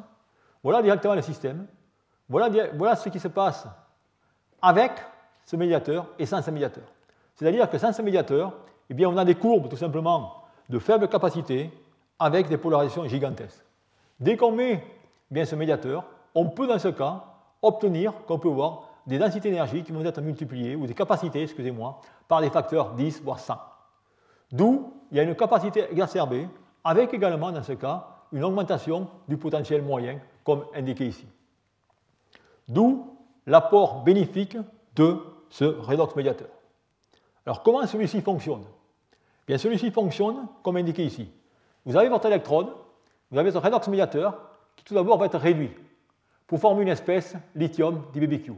voilà directement le système, voilà, voilà ce qui se passe avec ce médiateur et sans ce médiateur. C'est-à-dire que sans ce médiateur, eh bien, on a des courbes tout simplement de faible capacité avec des polarisations gigantesques. Dès qu'on met bien, ce médiateur, on peut dans ce cas obtenir, comme on peut voir, des densités d'énergie qui vont être multipliées, ou des capacités, excusez-moi, par des facteurs 10 voire 100. D'où il y a une capacité exacerbée avec également, dans ce cas, une augmentation du potentiel moyen, comme indiqué ici. D'où l'apport bénéfique de ce redox médiateur. Alors, comment celui-ci fonctionne? Bien, celui-ci fonctionne comme indiqué ici. Vous avez votre électrode, vous avez ce redox médiateur qui tout d'abord va être réduit pour former une espèce lithium d'IBBQ.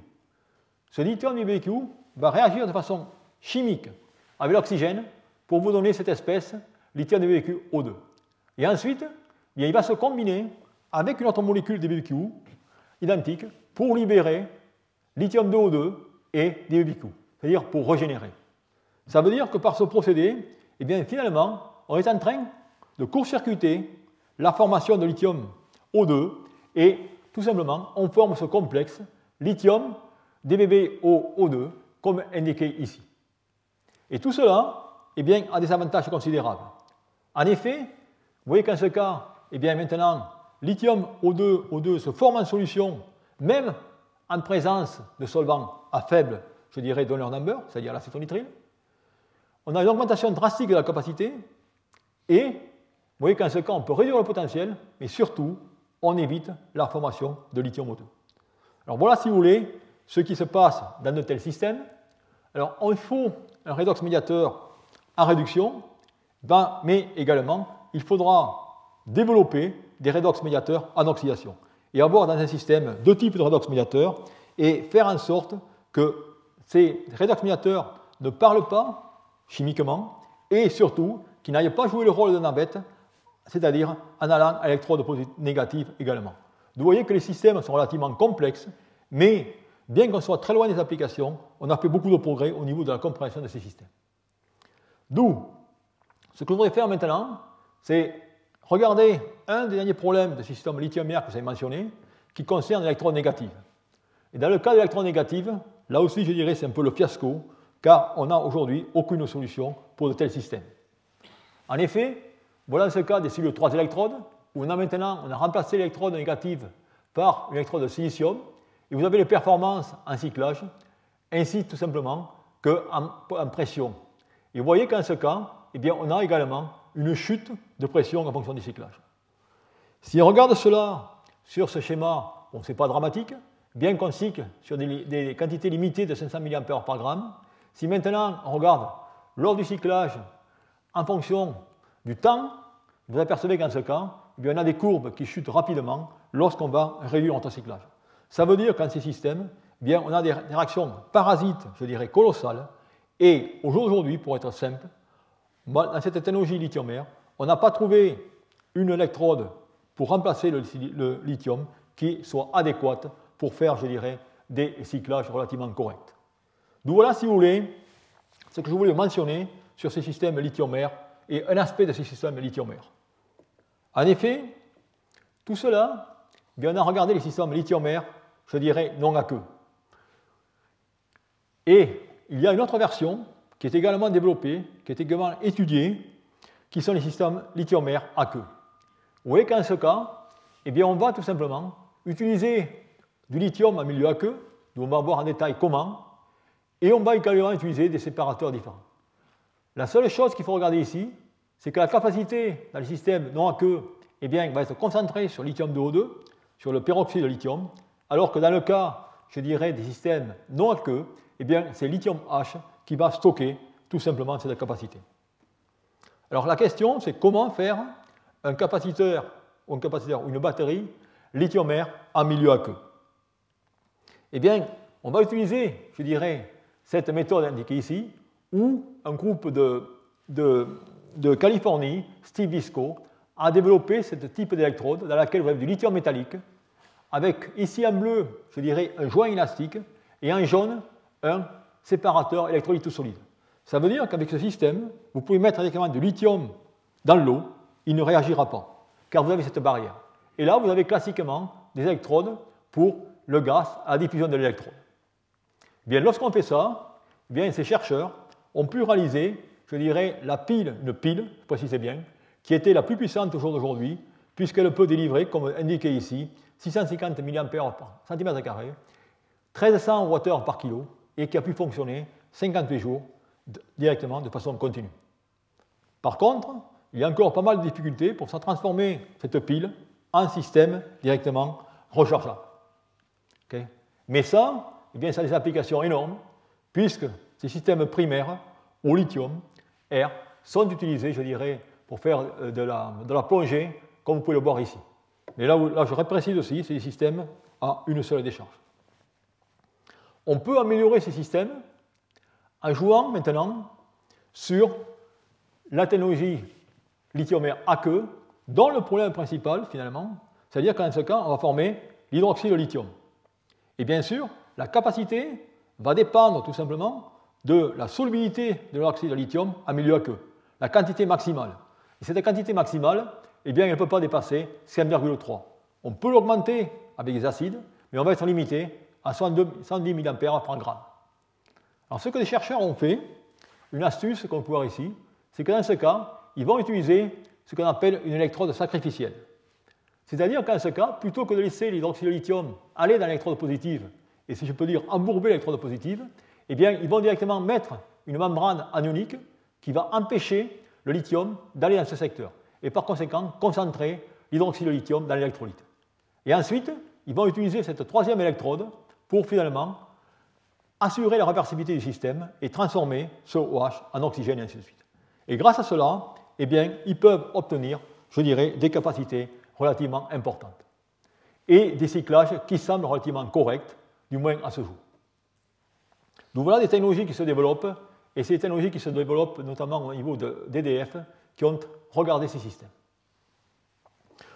Ce lithium d'IBBQ va réagir de façon chimique avec l'oxygène pour vous donner cette espèce lithium d'IBBQ O2. Et ensuite, il va se combiner avec une autre molécule d'EBQ identique pour libérer lithium 2O2 et DBQ, c'est-à-dire pour régénérer. Ça veut dire que par ce procédé, eh bien, finalement, on est en train de court-circuiter la formation de lithium O2 et tout simplement, on forme ce complexe lithium DBBO2 comme indiqué ici. Et tout cela eh bien, a des avantages considérables. En effet, vous voyez qu'en ce cas, eh bien maintenant, lithium O2, O2 se forme en solution, même en présence de solvants à faible, je dirais, donor number, c'est-à-dire l'acétonitrile. On a une augmentation drastique de la capacité, et vous voyez qu'en ce cas, on peut réduire le potentiel, mais surtout, on évite la formation de lithium O2. Alors voilà, si vous voulez, ce qui se passe dans de tels systèmes. Alors, il faut un redox médiateur en réduction, ben, mais également il faudra développer des redox médiateurs en oxydation et avoir dans un système deux types de redox médiateurs et faire en sorte que ces redox médiateurs ne parlent pas chimiquement, et surtout qui n'aille pas jouer le rôle de navette, c'est-à-dire en allant à l'électrode négative également. Vous voyez que les systèmes sont relativement complexes, mais bien qu'on soit très loin des applications, on a fait beaucoup de progrès au niveau de la compréhension de ces systèmes. D'où, ce que je voudrais faire maintenant, c'est regarder un des derniers problèmes de système lithium-air que vous avez mentionné, qui concerne l'électrode négative. Et dans le cas de l'électrode négative, là aussi, je dirais, c'est un peu le fiasco, car on n'a aujourd'hui aucune solution pour de tels systèmes. En effet, voilà ce cas des cellules 3 électrodes, où on a maintenant on a remplacé l'électrode négative par une électrode de silicium, et vous avez les performances en cyclage, ainsi tout simplement qu'en en pression. Et vous voyez qu'en ce cas, eh bien, on a également une chute de pression en fonction du cyclage. Si on regarde cela sur ce schéma, ce n'est pas dramatique, bien qu'on cycle sur des, quantités limitées de 500 mA par gramme, si maintenant on regarde lors du cyclage en fonction du temps, vous apercevez qu'en ce cas, eh bien, on a des courbes qui chutent rapidement lorsqu'on va réduire notre cyclage. Ça veut dire qu'en ces systèmes, eh bien, on a des réactions parasites, je dirais, colossales. Et aujourd'hui, pour être simple, dans cette technologie lithium-air, on n'a pas trouvé une électrode pour remplacer le, lithium qui soit adéquate pour faire, je dirais, des cyclages relativement corrects. D'où voilà, si vous voulez, ce que je voulais mentionner sur ces systèmes lithium-air et un aspect de ces systèmes lithium-air. En effet, tout cela, bien, on a regardé les systèmes lithium-air, je dirais, non à queue. Et il y a une autre version qui est également développée, qui est également étudiée, qui sont les systèmes lithium-air à queue. Vous voyez qu'en ce cas, eh bien, on va tout simplement utiliser du lithium en milieu aqueux, d'où on va voir en détail comment, et on va également utiliser des séparateurs différents. La seule chose qu'il faut regarder ici, c'est que la capacité dans les systèmes non aqueux eh va être concentrée sur lithium 2O2, sur le peroxyde de lithium, alors que dans le cas, je dirais, des systèmes non aqueux, eh bien, c'est lithium H qui va stocker tout simplement cette capacité. Alors la question, c'est comment faire un capaciteur ou un capaciteur ou une batterie lithium-air en milieu aqueux. Eh bien, on va utiliser, je dirais, cette méthode indiquée ici, où un groupe de, de, Californie, Steve Visco, a développé ce type d'électrode dans laquelle vous avez du lithium métallique, avec ici en bleu, je dirais, un joint élastique, et en jaune, un séparateur électrolyte solide. Ça veut dire qu'avec ce système, vous pouvez mettre directement du lithium dans l'eau, il ne réagira pas, car vous avez cette barrière. Et là, vous avez classiquement des électrodes pour le gaz à diffusion de l'électrode. Bien, lorsqu'on fait ça, bien, ces chercheurs ont pu réaliser, je dirais, la pile, une pile, je précise bien, qui était la plus puissante au jour d'aujourd'hui, puisqu'elle peut délivrer, comme indiqué ici, 650 mA par cm, 1300 Wh par kilo, et qui a pu fonctionner 58 jours directement de façon continue. Par contre, il y a encore pas mal de difficultés pour transformer cette pile en système directement rechargeable. Mais ça, eh bien, ça a des applications énormes, puisque ces systèmes primaires au lithium, R, sont utilisés, je dirais, pour faire euh, de la, de la plongée, comme vous pouvez le voir ici. Mais là, je précise aussi, c'est des systèmes à une seule décharge. On peut améliorer ces systèmes en jouant maintenant sur la technologie lithium-air aqueux, dont le problème principal, finalement, c'est-à-dire qu'en ce cas, on va former l'hydroxyde de lithium. Et bien sûr, la capacité va dépendre tout simplement de la solubilité de l'oxyde de lithium en milieu aqueux, la quantité maximale. Et cette quantité maximale, eh bien, elle ne peut pas dépasser 5,3. On peut l'augmenter avec des acides, mais on va être limité à 110 mA par gramme. Alors ce que les chercheurs ont fait, une astuce qu'on peut voir ici, c'est que dans ce cas, ils vont utiliser ce qu'on appelle une électrode sacrificielle. C'est-à-dire qu'en ce cas, plutôt que de laisser l'hydroxyde de lithium aller dans l'électrode positive, et si je peux dire embourber l'électrode positive, eh bien, ils vont directement mettre une membrane anionique qui va empêcher le lithium d'aller dans ce secteur, et par conséquent concentrer l'hydroxyde de lithium dans l'électrolyte. Et ensuite, ils vont utiliser cette troisième électrode pour finalement assurer la réversibilité du système et transformer ce OH en oxygène et ainsi de suite. Et grâce à cela, eh ils peuvent obtenir, je dirais, des capacités relativement importantes et des cyclages qui semblent relativement corrects, du moins à ce jour. Donc voilà des technologies qui se développent et c'est technologies qui se développent notamment au niveau d'EDF qui ont regardé ces systèmes.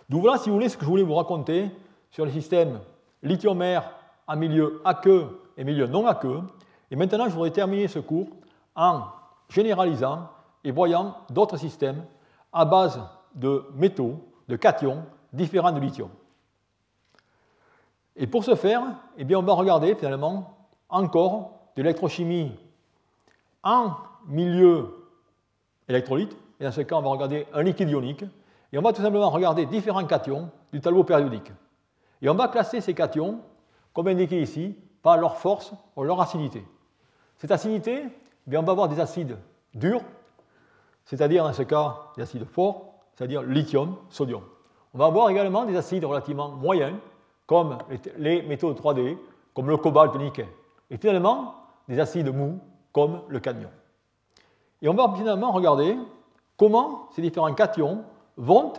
Donc voilà, si vous voulez, ce que je voulais vous raconter sur les systèmes lithium-air en milieu aqueux et milieu non aqueux. Et maintenant, je voudrais terminer ce cours en généralisant et voyant d'autres systèmes à base de métaux, de cations différents du lithium. Et pour ce faire, eh bien, on va regarder finalement encore de l'électrochimie en milieu électrolyte. Et dans ce cas, on va regarder un liquide ionique. Et on va tout simplement regarder différents cations du tableau périodique. Et on va classer ces cations, comme indiqué ici, par leur force ou leur acidité. Cette acidité, eh bien, on va avoir des acides durs, c'est-à-dire dans ce cas des acides forts, c'est-à-dire lithium, sodium. On va avoir également des acides relativement moyens, comme les métaux 3D, comme le cobalt, le nickel. Et finalement, des acides mous, comme le cadmium. Et on va finalement regarder comment ces différents cations vont,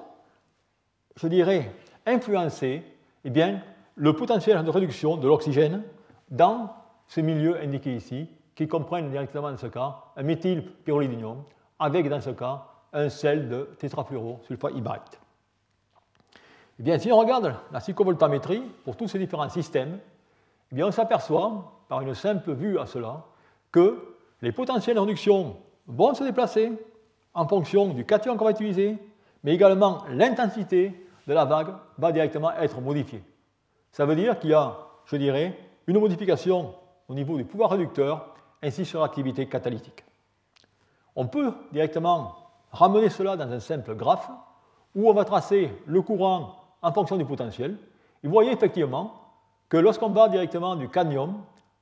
je dirais, influencer eh bien, le potentiel de réduction de l'oxygène dans ce milieu indiqué ici, qui comprennent directement dans ce cas un méthylpyrrolidinium avec dans ce cas un sel de tétrafluorosulfohydrate. Eh bien, si on regarde la psychovoltamétrie pour tous ces différents systèmes, eh on s'aperçoit, par une simple vue à cela, que les potentiels de réduction vont se déplacer en fonction du cation qu'on va utiliser, mais également l'intensité de la vague va directement être modifiée. Ça veut dire qu'il y a, je dirais, une modification au niveau du pouvoir réducteur ainsi sur l'activité catalytique. On peut directement ramener cela dans un simple graphe où on va tracer le courant en fonction du potentiel. Et vous voyez effectivement que lorsqu'on va directement du cadmium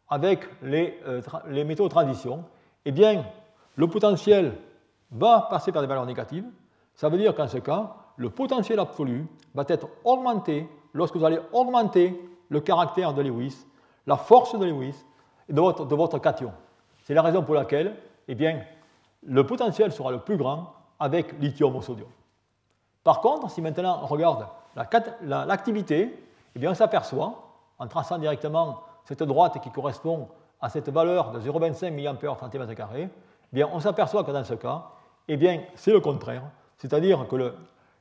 avec les, euh, les métaux de transition, eh bien, le potentiel va passer par des valeurs négatives. Ça veut dire qu'en ce cas, le potentiel absolu va être augmenté lorsque vous allez augmenter le caractère de Lewis, la force de Lewis de votre, de votre cation. C'est la raison pour laquelle eh bien, le potentiel sera le plus grand avec lithium au sodium. Par contre, si maintenant on regarde l'activité, eh bien on s'aperçoit, en traçant directement cette droite qui correspond à cette valeur de 0,25 mA cm2, eh bien on s'aperçoit que dans ce cas, eh bien c'est le contraire, c'est-à-dire que le,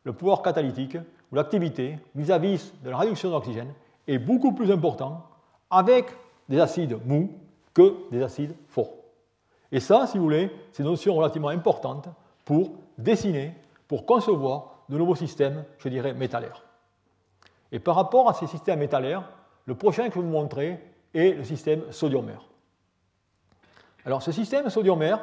le, pouvoir catalytique ou l'activité vis-à-vis de la réduction d'oxygène est beaucoup plus important avec des acides mous que des acides forts. Et ça, si vous voulez, c'est une notion relativement importante pour dessiner, pour concevoir de nouveaux systèmes, je dirais, métallaires. Et par rapport à ces systèmes métallaires, le prochain que je vais vous montrer est le système sodium-mer. Alors ce système sodium-mer,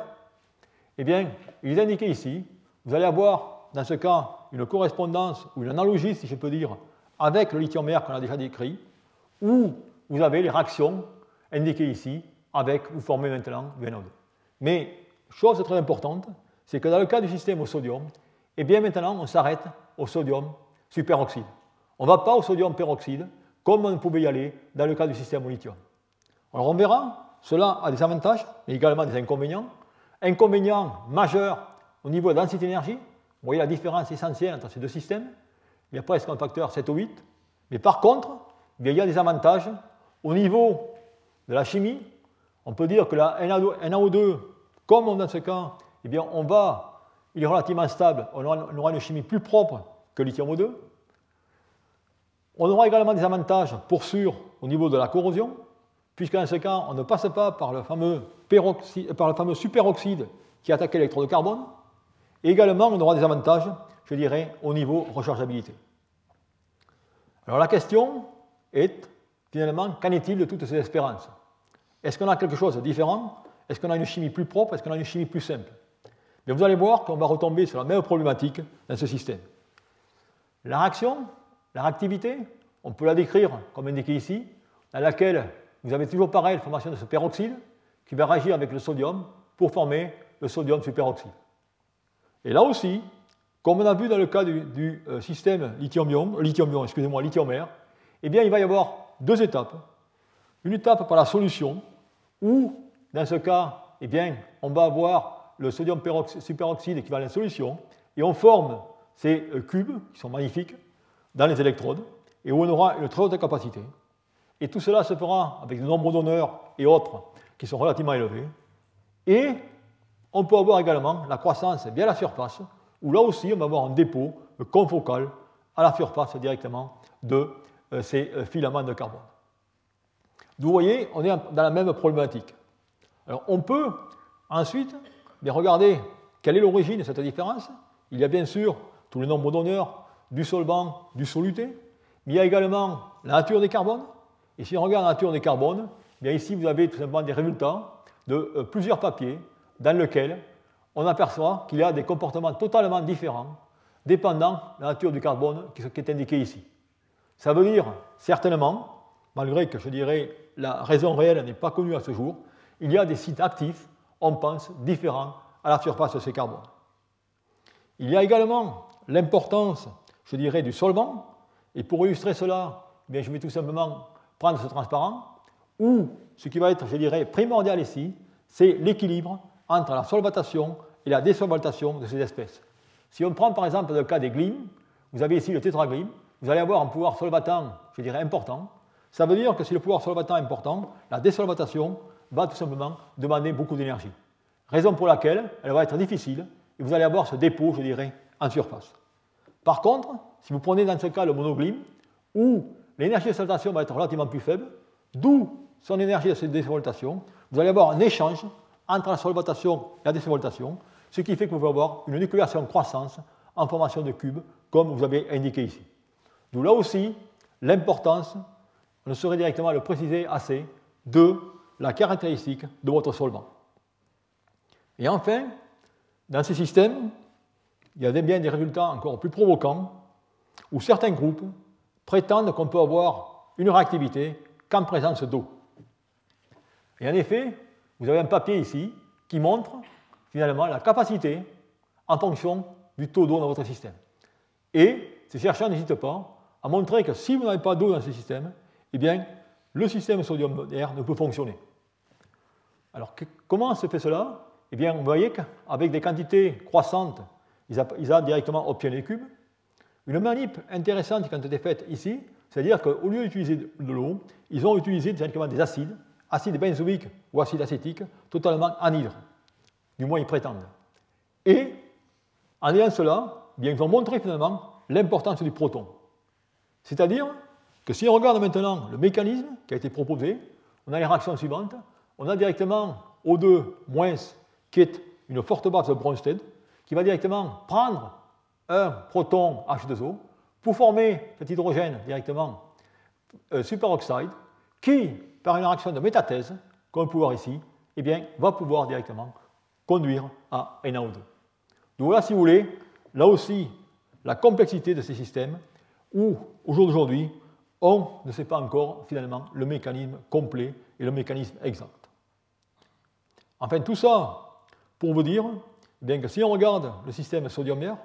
eh bien, il est indiqué ici. Vous allez avoir, dans ce cas, une correspondance ou une analogie, si je peux dire, avec le lithium-mer qu'on a déjà décrit, où vous avez les réactions indiquées ici avec, vous formez maintenant NO2. Mais, chose très importante, c'est que dans le cas du système au sodium, eh bien maintenant, on s'arrête au sodium superoxyde. On ne va pas au sodium peroxyde, comme on pouvait y aller dans le cas du système au lithium. Alors on verra, cela a des avantages, mais également des inconvénients. Inconvénient majeur au niveau de la densité d'énergie. Vous voyez la différence essentielle entre ces deux systèmes. Il y a presque un facteur 7 ou 8. Mais par contre, il y a des avantages au niveau de la chimie. On peut dire que la NaO2, comme dans ce cas, eh bien, on va il est relativement stable, on aura une chimie plus propre que lithium O2. On aura également des avantages, pour sûr, au niveau de la corrosion, puisque dans ce cas, on ne passe pas par le fameux, par le fameux superoxyde qui attaque l'électron de carbone. Et également, on aura des avantages, je dirais, au niveau rechargeabilité. Alors la question est, finalement, qu'en est-il de toutes ces espérances? Est-ce qu'on a quelque chose de différent? Est-ce qu'on a une chimie plus propre? Est-ce qu'on a une chimie plus simple? Mais vous allez voir qu'on va retomber sur la même problématique dans ce système. La réaction, la réactivité, on peut la décrire comme indiqué ici, dans laquelle vous avez toujours pareil la formation de ce peroxyde qui va réagir avec le sodium pour former le sodium superoxyde. Et là aussi, comme on a vu dans le cas du, euh, système lithium-ion, lithium excusez-moi, lithium-air, eh bien, il va y avoir deux étapes. Une étape par la solution, où, dans ce cas, eh bien, on va avoir le sodium superoxyde qui va à la solution, et on forme ces euh, cubes, qui sont magnifiques, dans les électrodes, et où on aura une très haute capacité. Et tout cela se fera avec des nombres d'honneurs et autres qui sont relativement élevés. Et on peut avoir également la croissance via la surface, où là aussi on va avoir un dépôt confocal à la surface directement de euh, ces euh, filaments de carbone. vous voyez, on est dans la même problématique. Alors on peut ensuite bien regarder quelle est l'origine de cette différence? Il y a bien sûr tous les nombres d'honneurs du solvant, du soluté, mais il y a également la nature des carbones. Et si on regarde la nature des carbones, bien ici vous avez tout simplement des résultats de euh, plusieurs papiers dans lesquels on aperçoit qu'il y a des comportements totalement différents dépendant de la nature du carbone qui est indiqué ici. Ça veut dire certainement, malgré que je dirais la raison réelle n'est pas connue à ce jour, il y a des sites actifs, on pense, différents à la surface de ces carbones. Il y a également l'importance, je dirais, du solvant, et pour illustrer cela, eh je vais tout simplement prendre ce transparent, où ce qui va être, je dirais, primordial ici, c'est l'équilibre entre la solvatation et la désolvatation de ces espèces. Si on prend par exemple le cas des glimes, vous avez ici le tétraglyme, vous allez avoir un pouvoir solvatant, je dirais, important. Ça veut dire que si le pouvoir solvatant est important, la désolvatation va tout simplement demander beaucoup d'énergie. Raison pour laquelle elle va être difficile et vous allez avoir ce dépôt, je dirais, en surface. Par contre, si vous prenez dans ce cas le monoglyme, où l'énergie de solvatation va être relativement plus faible, d'où son énergie de désolvatation, vous allez avoir un échange entre la solvatation et la désolvatation, ce qui fait que vous allez avoir une nucléation croissance en formation de cubes, comme vous avez indiqué ici. D'où là aussi l'importance, on ne saurait directement le préciser assez, de la caractéristique de votre solvant. Et enfin, dans ces systèmes, il y a bien des résultats encore plus provocants, où certains groupes prétendent qu'on peut avoir une réactivité qu'en présence d'eau. Et en effet, vous avez un papier ici qui montre finalement la capacité en fonction du taux d'eau dans votre système. Et ces chercheurs n'hésitent pas à montrer que si vous n'avez pas d'eau dans ce système, eh bien, le système sodium-air ne peut fonctionner. Alors, comment se fait cela? Eh bien, vous voyez qu'avec des quantités croissantes, ils, ont directement obtenu les cubes. Une manip intéressante qui a été faite ici, c'est-à-dire qu'au lieu d'utiliser de l'eau, ils ont utilisé directement des acides, acides benzoïques ou acides acétiques, totalement anhydres. Du moins, ils prétendent. Et, en ayant cela, bien, ils ont montré finalement l'importance du proton. C'est-à-dire que si on regarde maintenant le mécanisme qui a été proposé, on a les réactions suivantes. On a directement O2- qui est une forte base de Bronsted, qui va directement prendre un proton H2O pour former cet hydrogène directement euh, superoxide, qui, par une réaction de métathèse, comme on peut voir ici, eh bien, va pouvoir directement conduire à NaO2. Donc là, si vous voulez, là aussi, la complexité de ces systèmes où, au jour d'aujourd'hui, on ne sait pas encore finalement le mécanisme complet et le mécanisme exact. Enfin, tout ça pour vous dire bien que si on regarde le système sodium-air,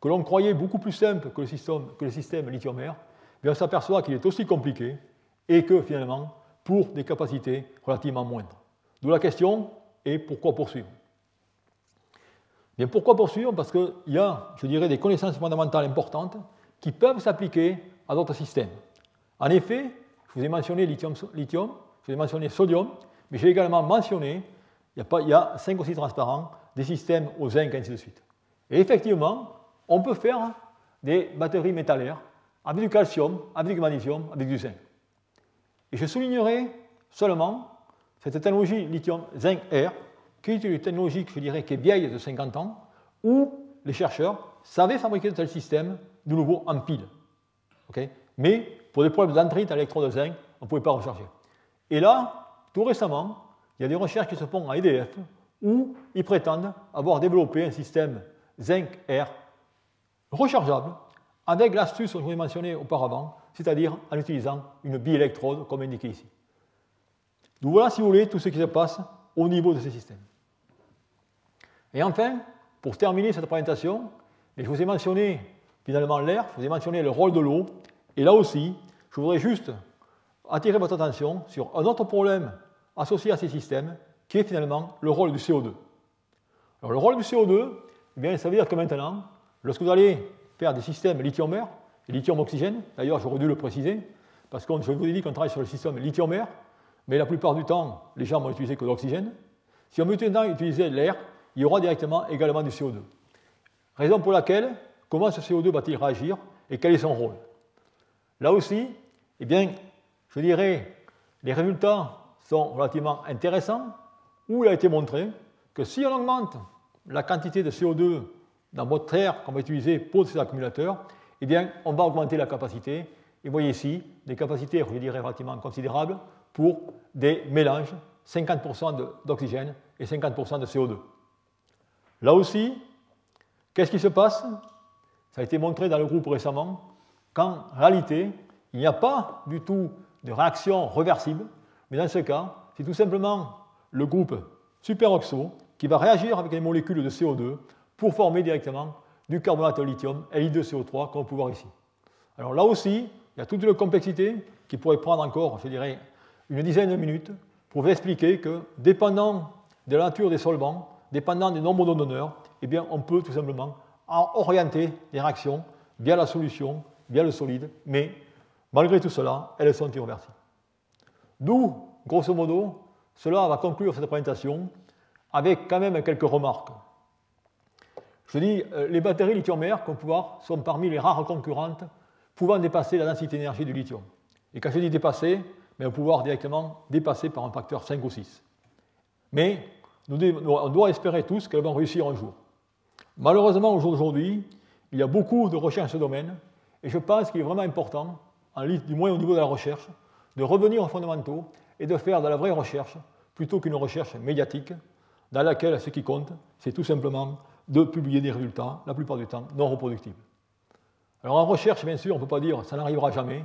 que l'on croyait beaucoup plus simple que le système, lithium-air, on s'aperçoit qu'il est aussi compliqué et que finalement, pour des capacités relativement moindres. D'où la question est pourquoi poursuivre? Bien, pourquoi poursuivre? Parce qu'il y a, je dirais, des connaissances fondamentales importantes qui peuvent s'appliquer à d'autres systèmes. En effet, je vous ai mentionné lithium, lithium je vous ai mentionné sodium, mais j'ai également mentionné, il y, a pas, il y transparents, des systèmes au zinc, ainsi de suite. Et effectivement, on peut faire des batteries métallaires avec du calcium, avec du magnésium, avec du zinc. Et je soulignerai seulement cette technologie lithium-zinc-air, qui est une technologie que je dirais qui est vieille de 50 ans, où les chercheurs savaient fabriquer de tels systèmes de nouveau en pile. Mais pour des problèmes d'entrée à l'électrode zinc, on ne pouvait pas recharger. Et là, tout récemment, il y a des recherches qui se font à EDF où ils prétendent avoir développé un système zinc-air rechargeable avec l'astuce que je vous ai mentionnée auparavant, c'est-à-dire en utilisant une biélectrode comme indiqué ici. Donc voilà, si vous voulez, tout ce qui se passe au niveau de ces systèmes. Et enfin, pour terminer cette présentation, je vous ai mentionné finalement l'air, je vous ai mentionné le rôle de l'eau, et là aussi, je voudrais juste attirer votre attention sur un autre problème associé à ces systèmes, qui est finalement le rôle du CO2. Alors le rôle du CO2, eh bien, ça veut dire que maintenant, lorsque vous allez faire des systèmes lithium-air lithium-oxygène, d'ailleurs j'aurais dû le préciser, parce que je vous ai dit qu'on travaille sur le système lithium-air, mais la plupart du temps, les gens vont utiliser que l'oxygène. Si on veut maintenant utiliser l'air, il y aura directement également du CO2. Raison pour laquelle, comment ce CO2 va-t-il réagir et quel est son rôle? Là aussi, eh bien, je dirais, les résultats sont relativement intéressants, où il a été montré que si on augmente la quantité de CO2 dans votre air qu'on va utiliser pour ces accumulateurs, eh bien, on va augmenter la capacité. Et vous voyez ici des capacités, je relativement considérables pour des mélanges, 50% d'oxygène et 50% de CO2. Là aussi, qu'est-ce qui se passe? Ça a été montré dans le groupe récemment qu'en réalité, il n'y a pas du tout de réaction réversible, mais dans ce cas, c'est tout simplement le groupe superoxo qui va réagir avec les molécules de CO2 pour former directement du carbonate de lithium, Li2CO3, comme on peut voir ici. Alors là aussi, il y a toute une complexité qui pourrait prendre encore, je dirais, une dizaine de minutes pour vous expliquer que, dépendant de la nature des solvants, dépendant du nombre de donneurs, eh bien, on peut tout simplement orienter les réactions via la solution, via le solide, mais malgré tout cela, elles sont irréversibles. D'où, grosso modo, cela va conclure cette présentation avec quand même quelques remarques. Je dis, euh, les batteries lithium-air, sont parmi les rares concurrentes pouvant dépasser la densité d'énergie du lithium. Et quand je dis dépasser, mais on pouvoir directement dépasser par un facteur 5 ou 6. Mais on doit espérer tous qu'elles vont réussir un jour. Malheureusement, au jour d'aujourd'hui, il y a beaucoup de recherches dans ce domaine, et je pense qu'il est vraiment important, du moins au niveau de la recherche, de revenir aux fondamentaux et de faire de la vraie recherche plutôt qu'une recherche médiatique dans laquelle ce qui compte, c'est tout simplement de publier des résultats, la plupart du temps non reproductibles. Alors en recherche, bien sûr, on ne peut pas dire ça n'arrivera jamais,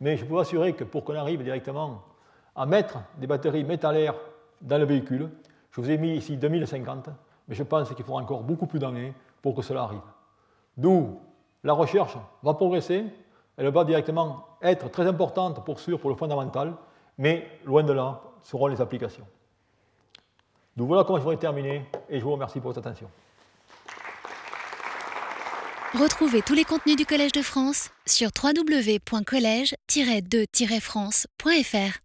mais je peux vous assurer que pour qu'on arrive directement à mettre des batteries métallaires dans le véhicule, je vous ai mis ici 2050, mais je pense qu'il faudra encore beaucoup plus d'années pour que cela arrive. D'où la recherche va progresser, elle va directement être très importante pour sûr pour le fondamental, mais loin de là seront les applications. Donc voilà comment je voudrais terminer et je vous remercie pour votre attention. Retrouvez tous les contenus du Collège de France sur www.colège-2-france.fr.